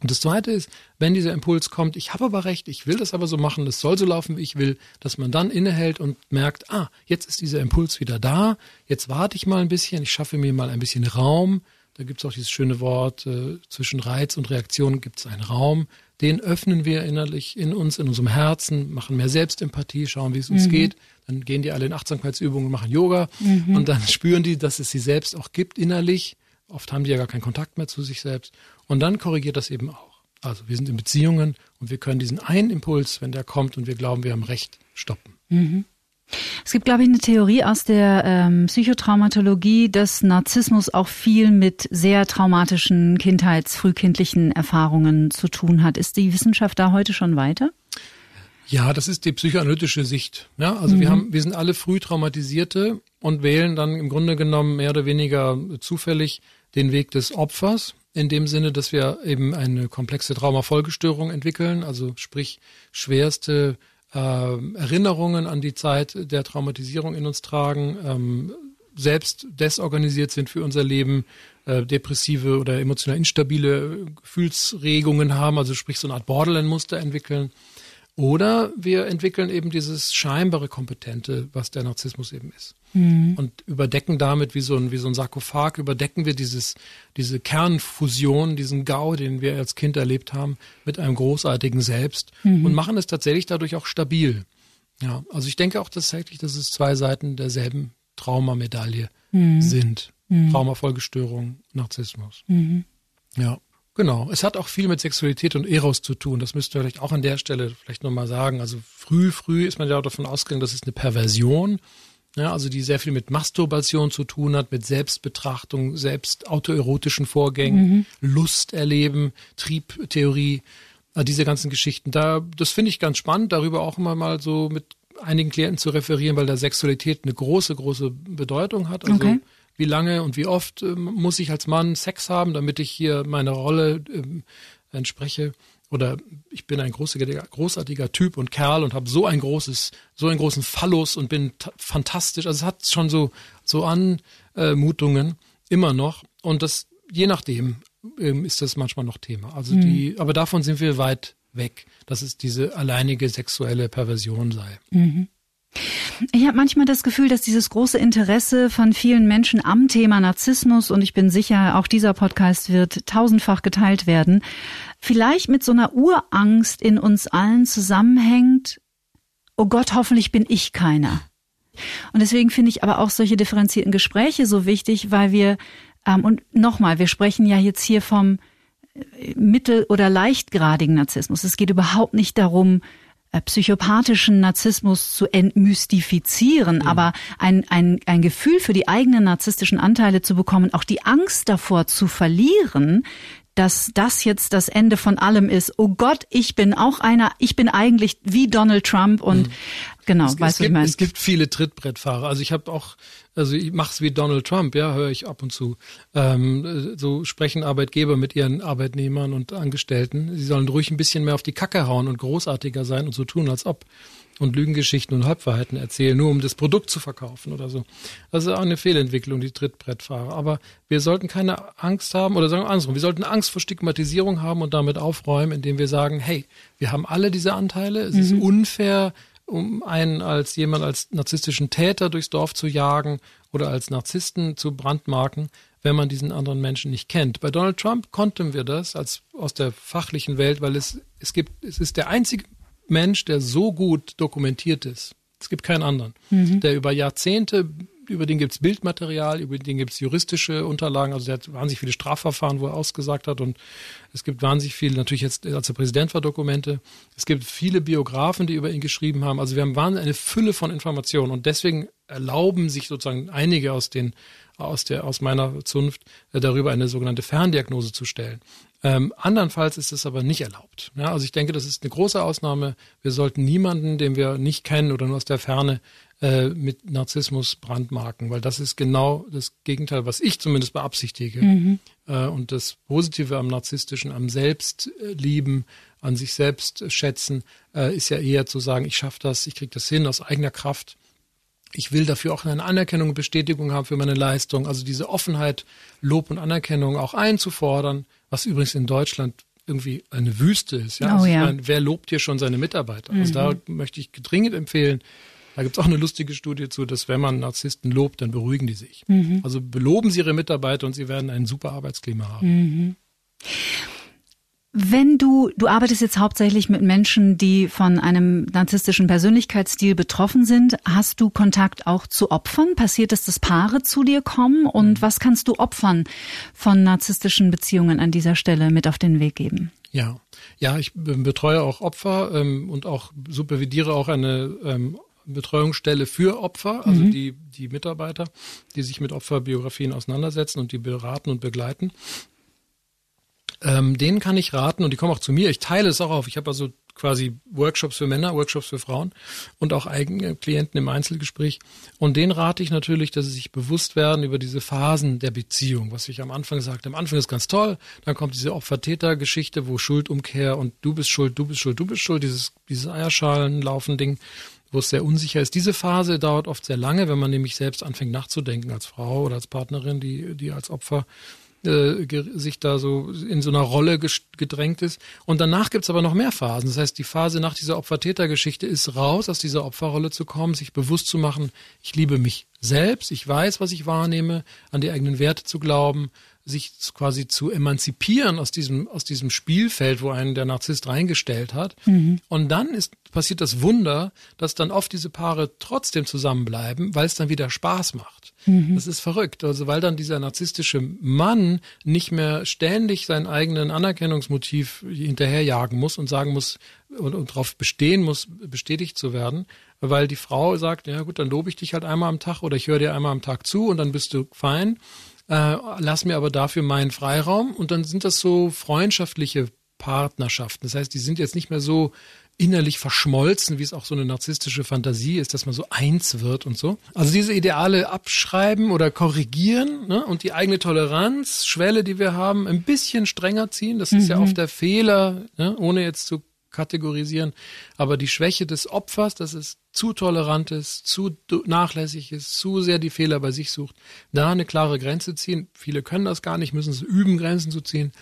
Und das Zweite ist, wenn dieser Impuls kommt, ich habe aber recht, ich will das aber so machen, das soll so laufen, wie ich will, dass man dann innehält und merkt, ah, jetzt ist dieser Impuls wieder da, jetzt warte ich mal ein bisschen, ich schaffe mir mal ein bisschen Raum. Da gibt es auch dieses schöne Wort, äh, zwischen Reiz und Reaktion gibt es einen Raum. Den öffnen wir innerlich in uns, in unserem Herzen, machen mehr Selbstempathie, schauen, wie es uns geht. Dann gehen die alle in Achtsamkeitsübungen, machen Yoga und dann *laughs* spüren die, dass es sie selbst auch gibt innerlich. Oft haben die ja gar keinen Kontakt mehr zu sich selbst. Und dann korrigiert das eben auch. Also wir sind in Beziehungen und wir können diesen einen Impuls, wenn der kommt und wir glauben, wir haben Recht, stoppen. Es gibt, glaube ich, eine Theorie aus der ähm, Psychotraumatologie, dass Narzissmus auch viel mit sehr traumatischen Kindheits-, frühkindlichen Erfahrungen zu tun hat. Ist die Wissenschaft da heute schon weiter? Ja, das ist die psychoanalytische Sicht. Ja, also wir haben, wir sind alle früh traumatisierte und wählen dann im Grunde genommen mehr oder weniger zufällig den Weg des Opfers. In dem Sinne, dass wir eben eine komplexe Traumafolgestörung entwickeln, also sprich schwerste äh, Erinnerungen an die Zeit der Traumatisierung in uns tragen, ähm, selbst desorganisiert sind für unser Leben, äh, depressive oder emotional instabile Gefühlsregungen haben, also sprich so eine Art Borderline-Muster entwickeln. Oder wir entwickeln eben dieses scheinbare Kompetente, was der Narzissmus eben ist. Und überdecken damit wie so ein, wie so ein Sarkophag, überdecken wir dieses, diese Kernfusion, diesen Gau, den wir als Kind erlebt haben, mit einem großartigen Selbst und machen es tatsächlich dadurch auch stabil. Ja, also ich denke auch tatsächlich, dass es zwei Seiten derselben Traumamedaille sind. Traumafolgestörung, Narzissmus. Ja, genau. Es hat auch viel mit Sexualität und Eros zu tun. Das müsst ihr vielleicht auch an der Stelle vielleicht nochmal sagen. Also früh, früh ist man ja auch davon ausgegangen, das ist eine Perversion. Ja, also die sehr viel mit Masturbation zu tun hat, mit Selbstbetrachtung, selbst autoerotischen Vorgängen, Lust erleben, Triebtheorie, äh, diese ganzen Geschichten. Da, das finde ich ganz spannend, darüber auch immer mal so mit einigen Klienten zu referieren, weil da Sexualität eine große, große Bedeutung hat. Also Okay. Wie lange und wie oft ähm, muss ich als Mann Sex haben, damit ich hier meine Rolle ähm, entspreche oder ich bin ein großartiger, großartiger Typ und Kerl und habe so ein großes, so einen großen Phallus und bin fantastisch. Also es hat schon so, so Anmutungen immer noch. Und das, je nachdem, ähm, ist das manchmal noch Thema. Also mhm. die, aber davon sind wir weit weg, dass es diese alleinige sexuelle Perversion sei. Mhm. Ich habe manchmal das Gefühl, dass dieses große Interesse von vielen Menschen am Thema Narzissmus, und ich bin sicher, auch dieser Podcast wird tausendfach geteilt werden, vielleicht mit so einer Urangst in uns allen zusammenhängt, oh Gott, hoffentlich bin ich keiner. Und deswegen finde ich aber auch solche differenzierten Gespräche so wichtig, weil wir, ähm, und nochmal, wir sprechen ja jetzt hier vom äh, mittel- oder leichtgradigen Narzissmus. Es geht überhaupt nicht darum, psychopathischen Narzissmus zu entmystifizieren, mhm. aber ein, ein, ein Gefühl für die eigenen narzisstischen Anteile zu bekommen, auch die Angst davor zu verlieren, dass das jetzt das Ende von allem ist. Oh Gott, ich bin auch einer, ich bin eigentlich wie Donald Trump und mhm. genau, es, weißt du, ich meine. Es gibt viele Trittbrettfahrer. Also ich habe auch, also ich mache es wie Donald Trump, ja, höre ich ab und zu. Ähm, so sprechen Arbeitgeber mit ihren Arbeitnehmern und Angestellten. Sie sollen ruhig ein bisschen mehr auf die Kacke hauen und großartiger sein und so tun, als ob und Lügengeschichten und Halbwahrheiten erzählen, nur um das Produkt zu verkaufen oder so. Das ist auch eine Fehlentwicklung, die Trittbrettfahrer. Aber wir sollten keine Angst haben, oder sagen wir andersrum, wir sollten Angst vor Stigmatisierung haben und damit aufräumen, indem wir sagen, hey, wir haben alle diese Anteile, es mhm. ist unfair, um einen als jemand als narzisstischen Täter durchs Dorf zu jagen oder als Narzissten zu brandmarken, wenn man diesen anderen Menschen nicht kennt. Bei Donald Trump konnten wir das als aus der fachlichen Welt, weil es es gibt es ist der einzige Mensch, der so gut dokumentiert ist. Es gibt keinen anderen, mhm. der über Jahrzehnte, über den gibt's Bildmaterial, über den gibt's juristische Unterlagen, also der hat wahnsinnig viele Strafverfahren, wo er ausgesagt hat und es gibt wahnsinnig viele, natürlich jetzt, als er Präsident war, Dokumente. Es gibt viele Biografen, die über ihn geschrieben haben. Also wir haben wahnsinnig eine Fülle von Informationen und deswegen erlauben sich sozusagen einige aus den aus der aus meiner Zunft äh, darüber eine sogenannte Ferndiagnose zu stellen. Ähm, andernfalls ist es aber nicht erlaubt. Ja, also ich denke, das ist eine große Ausnahme. Wir sollten niemanden, den wir nicht kennen oder nur aus der Ferne, äh, mit Narzissmus brandmarken, weil das ist genau das Gegenteil, was ich zumindest beabsichtige. Mhm. Äh, und das Positive am Narzisstischen, am Selbstlieben, an sich selbst schätzen, äh, ist ja eher zu sagen, ich schaffe das, ich kriege das hin aus eigener Kraft. Ich will dafür auch eine Anerkennung und Bestätigung haben für meine Leistung. Also diese Offenheit, Lob und Anerkennung auch einzufordern was übrigens in Deutschland irgendwie eine Wüste ist. Ja? Oh, also ja. Meine, wer lobt hier schon seine Mitarbeiter? Also mhm. Also da möchte ich dringend empfehlen, da gibt es auch eine lustige Studie zu, dass wenn man Narzissten lobt, dann beruhigen die sich. Mhm. Also beloben sie ihre Mitarbeiter und sie werden ein super Arbeitsklima haben. Mhm. Wenn du, du arbeitest jetzt hauptsächlich mit Menschen, die von einem narzisstischen Persönlichkeitsstil betroffen sind, hast du Kontakt auch zu Opfern? Passiert es, dass Paare zu dir kommen? Und mhm. was kannst du Opfern von narzisstischen Beziehungen an dieser Stelle mit auf den Weg geben? Ja, ja, ich betreue auch Opfer ähm, und auch supervidiere auch eine ähm, Betreuungsstelle für Opfer, also mhm. die, die Mitarbeiter, die sich mit Opferbiografien auseinandersetzen und die beraten und begleiten. Ähm, denen kann ich raten und die kommen auch zu mir. Ich teile es auch auf. Ich habe also quasi Workshops für Männer, Workshops für Frauen und auch eigene Klienten im Einzelgespräch. Und denen rate ich natürlich, dass sie sich bewusst werden über diese Phasen der Beziehung, was ich am Anfang sagte. Am Anfang ist ganz toll, dann kommt diese Opfer-Täter-Geschichte, wo Schuldumkehr und du bist schuld, du bist schuld, du bist schuld, dieses, dieses Eierschalenlaufen-Ding, wo es sehr unsicher ist. Diese Phase dauert oft sehr lange, wenn man nämlich selbst anfängt nachzudenken als Frau oder als Partnerin, die, die als Opfer äh, sich da so in so einer Rolle gedrängt ist. Und danach gibt's aber noch mehr Phasen. Das heißt, die Phase nach dieser Opfer-Täter-Geschichte ist raus, aus dieser Opferrolle zu kommen, sich bewusst zu machen, ich liebe mich selbst, ich weiß, was ich wahrnehme, an die eigenen Werte zu glauben, sich quasi zu emanzipieren aus diesem, aus diesem Spielfeld, wo einen der Narzisst reingestellt hat. Mhm. Und dann ist, passiert das Wunder, dass dann oft diese Paare trotzdem zusammenbleiben, weil es dann wieder Spaß macht. Mhm. Das ist verrückt. Also weil dann dieser narzisstische Mann nicht mehr ständig seinen eigenen Anerkennungsmotiv hinterherjagen muss und sagen muss und, und darauf bestehen muss, bestätigt zu werden, weil die Frau sagt, ja gut, dann lobe ich dich halt einmal am Tag oder ich höre dir einmal am Tag zu und dann bist du fein äh, lass mir aber dafür meinen Freiraum und dann sind das so freundschaftliche Partnerschaften. Das heißt, die sind jetzt nicht mehr so innerlich verschmolzen, wie es auch so eine narzisstische Fantasie ist, dass man so eins wird und so. Also diese Ideale abschreiben oder korrigieren ne? und die eigene Toleranz, Schwelle, die wir haben, ein bisschen strenger ziehen. Das ist mhm. ja oft der Fehler, ne? ohne jetzt zu kategorisieren. Aber die Schwäche des Opfers, dass es zu tolerant ist, zu nachlässig ist, zu sehr die Fehler bei sich sucht, da eine klare Grenze ziehen. Viele können das gar nicht, müssen es üben, Grenzen zu ziehen.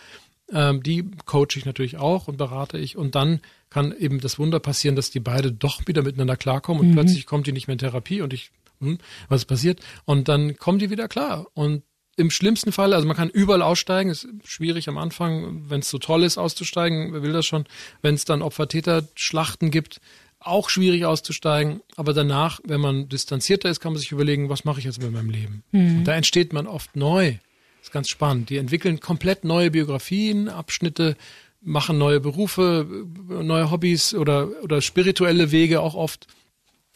Ähm, die coache ich natürlich auch und berate ich. Und dann kann eben das Wunder passieren, dass die beide doch wieder miteinander klarkommen und mhm. plötzlich kommt die nicht mehr in Therapie und ich, hm, was passiert? Und dann kommen die wieder klar. Und im schlimmsten Fall, also man kann überall aussteigen, ist schwierig am Anfang, wenn es so toll ist, auszusteigen, wer will das schon, wenn es dann Opfer-Täter-Schlachten gibt, auch schwierig auszusteigen, aber danach, wenn man distanzierter ist, kann man sich überlegen, was mache ich jetzt mit meinem Leben? Mhm. Und da entsteht man oft neu. Das ist ganz spannend. Die entwickeln komplett neue Biografien, Abschnitte, machen neue Berufe, neue Hobbys oder, oder spirituelle Wege auch oft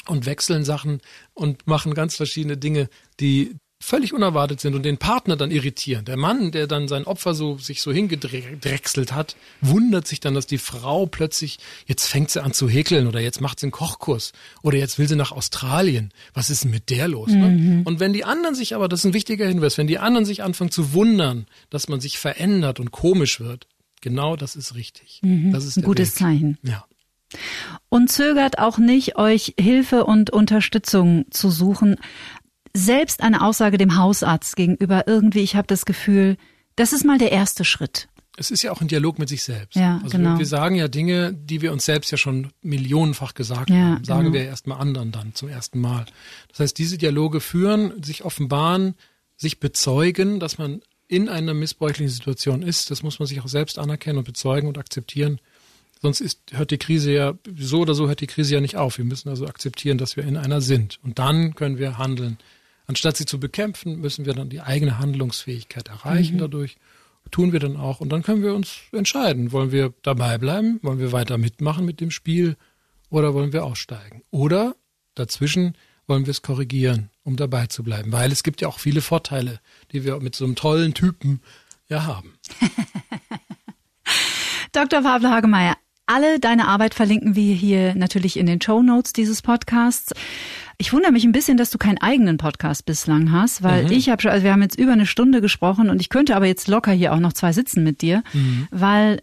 und wechseln Sachen und machen ganz verschiedene Dinge, die völlig unerwartet sind und den Partner dann irritieren. Der Mann, der dann sein Opfer so sich so hingedrechselt hat, wundert sich dann, dass die Frau plötzlich jetzt fängt sie an zu häkeln oder jetzt macht sie einen Kochkurs oder jetzt will sie nach Australien. Was ist denn mit der los? Ne? Mhm. Und wenn die anderen sich aber, das ist ein wichtiger Hinweis, wenn die anderen sich anfangen zu wundern, dass man sich verändert und komisch wird, genau das ist richtig. Mhm. Das ist ein gutes Weg. Zeichen. Ja. Und zögert auch nicht, euch Hilfe und Unterstützung zu suchen selbst eine Aussage dem Hausarzt gegenüber irgendwie, ich habe das Gefühl, das ist mal der erste Schritt. Es ist ja auch ein Dialog mit sich selbst. Ja, also genau. wir, wir sagen ja Dinge, die wir uns selbst ja schon millionenfach gesagt Ja, haben, sagen genau. wir erstmal anderen dann zum ersten Mal. Das heißt, diese Dialoge führen, sich offenbaren, sich bezeugen, dass man in einer missbräuchlichen Situation ist. Das muss man sich auch selbst anerkennen und bezeugen und akzeptieren. Sonst ist, hört die Krise ja, so oder so hört die Krise ja nicht auf. Wir müssen also akzeptieren, dass wir in einer sind. Und dann können wir handeln. Anstatt sie zu bekämpfen, müssen wir dann die eigene Handlungsfähigkeit erreichen Mhm. dadurch. Tun wir dann auch. Und dann können wir uns entscheiden. Wollen wir dabei bleiben? Wollen wir weiter mitmachen mit dem Spiel? Oder wollen wir aussteigen? Oder dazwischen wollen wir es korrigieren, um dabei zu bleiben. Weil es gibt ja auch viele Vorteile, die wir mit so einem tollen Typen ja haben. *laughs* Dr. Pablo Hagemeyer, alle deine Arbeit verlinken wir hier natürlich in den Show Notes dieses Podcasts. Ich wundere mich ein bisschen, dass du keinen eigenen Podcast bislang hast, weil Mhm. ich habe schon, also wir haben jetzt über eine Stunde gesprochen und ich könnte aber jetzt locker hier auch noch zwei sitzen mit dir, Mhm. weil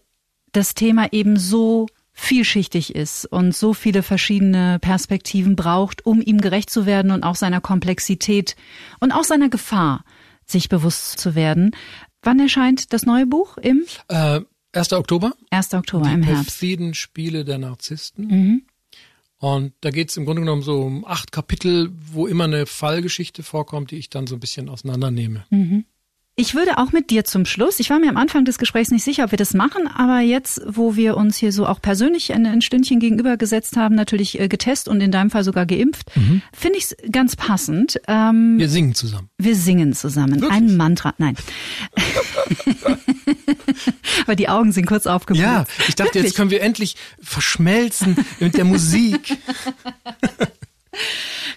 das Thema eben so vielschichtig ist und so viele verschiedene Perspektiven braucht, um ihm gerecht zu werden und auch seiner Komplexität und auch seiner Gefahr sich bewusst zu werden. Wann erscheint das neue Buch? Im Äh, 1. Oktober, 1. Oktober die im Herbst. perfiden Spiele der Narzissten. Mhm. Und da geht es im Grunde genommen so um acht Kapitel, wo immer eine Fallgeschichte vorkommt, die ich dann so ein bisschen auseinandernehme. Ich würde auch mit dir zum Schluss, ich war mir am Anfang des Gesprächs nicht sicher, ob wir das machen, aber jetzt, wo wir uns hier so auch persönlich ein, ein Stündchen gegenübergesetzt haben, natürlich äh, getestet und in deinem Fall sogar geimpft, finde ich es ganz passend. Ähm, Wir singen zusammen. wir singen zusammen. Wirklich? Ein Mantra. Nein. *laughs* *laughs* aber die Augen sind kurz aufgeblüht. Ja, ich dachte, Wirklich. jetzt können wir endlich verschmelzen mit der Musik. *laughs*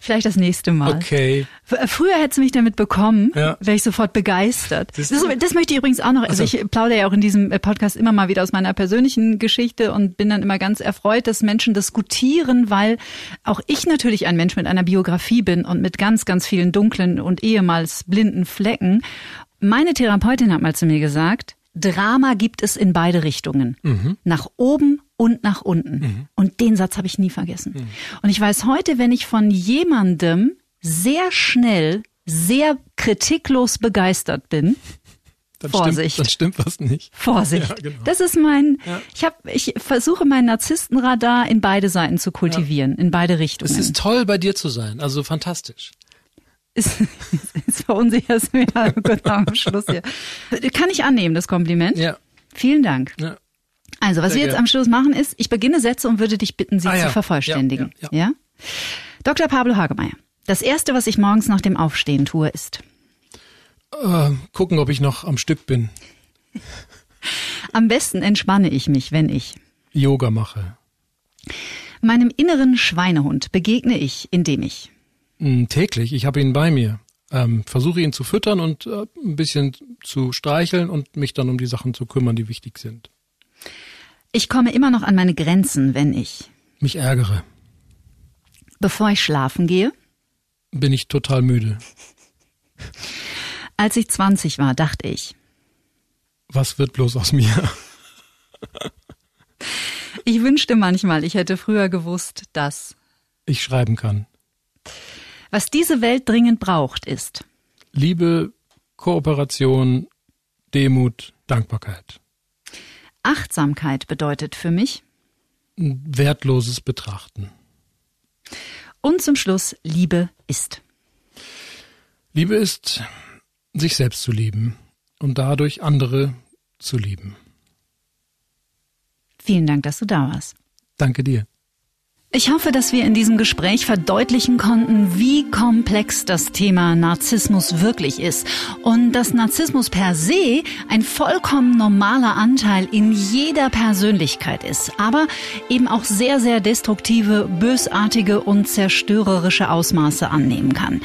Vielleicht das nächste Mal. Okay. F- Früher hättest du mich damit bekommen, Ja. wäre ich sofort begeistert. Das, das möchte ich übrigens auch noch, also Also- ich plaudere ja auch in diesem äh, Podcast immer mal wieder aus meiner persönlichen Geschichte und bin dann immer ganz erfreut, dass Menschen diskutieren, weil auch ich natürlich ein Mensch mit einer Biografie bin und mit ganz, ganz vielen dunklen und ehemals blinden Flecken. Meine Therapeutin hat mal zu mir gesagt, Drama gibt es in beide Richtungen. Nach oben und nach unten. Und den Satz habe ich nie vergessen. Und ich weiß heute, wenn ich von jemandem sehr schnell, sehr kritiklos begeistert bin, Dann Vorsicht. Stimmt, dann stimmt was nicht. Vorsicht. Ja, genau. Das ist mein, Ja. ich habe, ich versuche mein Narzisstenradar in beide Seiten zu kultivieren, in beide Richtungen. Es ist toll, bei dir zu sein. Also fantastisch. Ist, ist verunsicherst mich *laughs* ja kurz am Schluss hier. Kann ich annehmen, das Kompliment? Ja. Vielen Dank. ja. Also, was Sehr wir jetzt gern. am Schluss machen ist, ich beginne Sätze und würde dich bitten, sie Ah, zu ja. vervollständigen. Ja, ja? Dr. Pablo Hagemeyer. Das erste, was ich morgens nach dem Aufstehen tue, ist Äh, gucken, ob ich noch am Stück bin. am besten entspanne ich mich, wenn ich Yoga mache. meinem inneren Schweinehund begegne ich, indem ich Täglich. Ich habe ihn bei mir. Ähm, versuche ihn zu füttern und äh, ein bisschen zu streicheln und mich dann um die Sachen zu kümmern, die wichtig sind. Ich komme immer noch an meine Grenzen, wenn ich mich ärgere. Bevor ich schlafen gehe, bin ich total müde. Als ich 20 war, dachte ich, was wird bloß aus mir? ich wünschte manchmal, ich hätte früher gewusst, dass ich schreiben kann. Was diese Welt dringend braucht, ist Liebe, Kooperation, Demut, Dankbarkeit. Achtsamkeit bedeutet für mich wertloses Betrachten. Und zum Schluss, Liebe ist. Liebe ist, sich selbst zu lieben und dadurch andere zu lieben. Vielen Dank, dass du da warst. Danke dir. Ich hoffe, dass wir in diesem Gespräch verdeutlichen konnten, wie komplex das Thema Narzissmus wirklich ist und dass Narzissmus per se ein vollkommen normaler Anteil in jeder Persönlichkeit ist, aber eben auch sehr, sehr destruktive, bösartige und zerstörerische Ausmaße annehmen kann.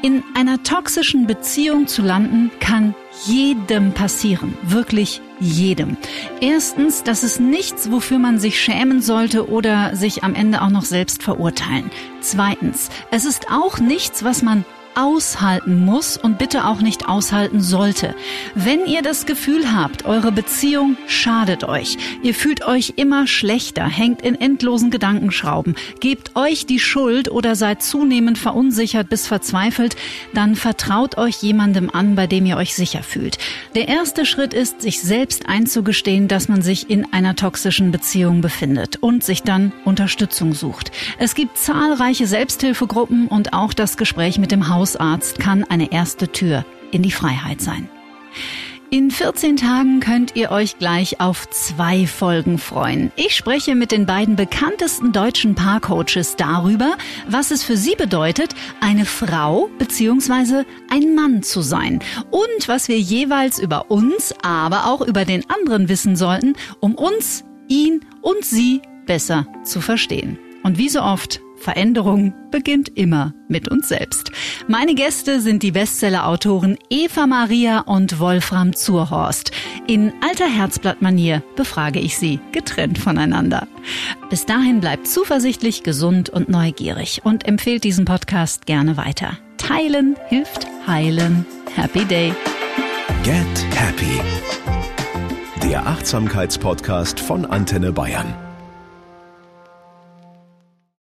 In einer toxischen Beziehung zu landen kann jedem passieren, wirklich jedem. Erstens, das ist nichts, wofür man sich schämen sollte oder sich am Ende auch noch selbst verurteilen. Zweitens, es ist auch nichts, was man aushalten muss und bitte auch nicht aushalten sollte. Wenn ihr das Gefühl habt, eure Beziehung schadet euch, ihr fühlt euch immer schlechter, hängt in endlosen Gedankenschrauben, gebt euch die Schuld oder seid zunehmend verunsichert bis verzweifelt, dann vertraut euch jemandem an, bei dem ihr euch sicher fühlt. Der erste Schritt ist, sich selbst einzugestehen, dass man sich in einer toxischen Beziehung befindet und sich dann Unterstützung sucht. Es gibt zahlreiche Selbsthilfegruppen und auch das Gespräch mit dem Haus Hausarzt kann eine erste Tür in die Freiheit sein. In 14 Tagen könnt ihr euch gleich auf zwei Folgen freuen. Ich spreche mit den beiden bekanntesten deutschen Paarcoaches darüber, was es für sie bedeutet, eine Frau bzw. ein Mann zu sein und was wir jeweils über uns, aber auch über den anderen wissen sollten, um uns, ihn und sie besser zu verstehen. Und wie so oft Veränderung beginnt immer mit uns selbst. Meine Gäste sind die Bestseller-Autoren Eva Maria und Wolfram Zurhorst. In alter Herzblattmanier befrage ich sie getrennt voneinander. Bis dahin bleibt zuversichtlich, gesund und neugierig und empfehlt diesen Podcast gerne weiter. Teilen hilft heilen. Happy Day. Get Happy. Der Achtsamkeitspodcast von Antenne Bayern.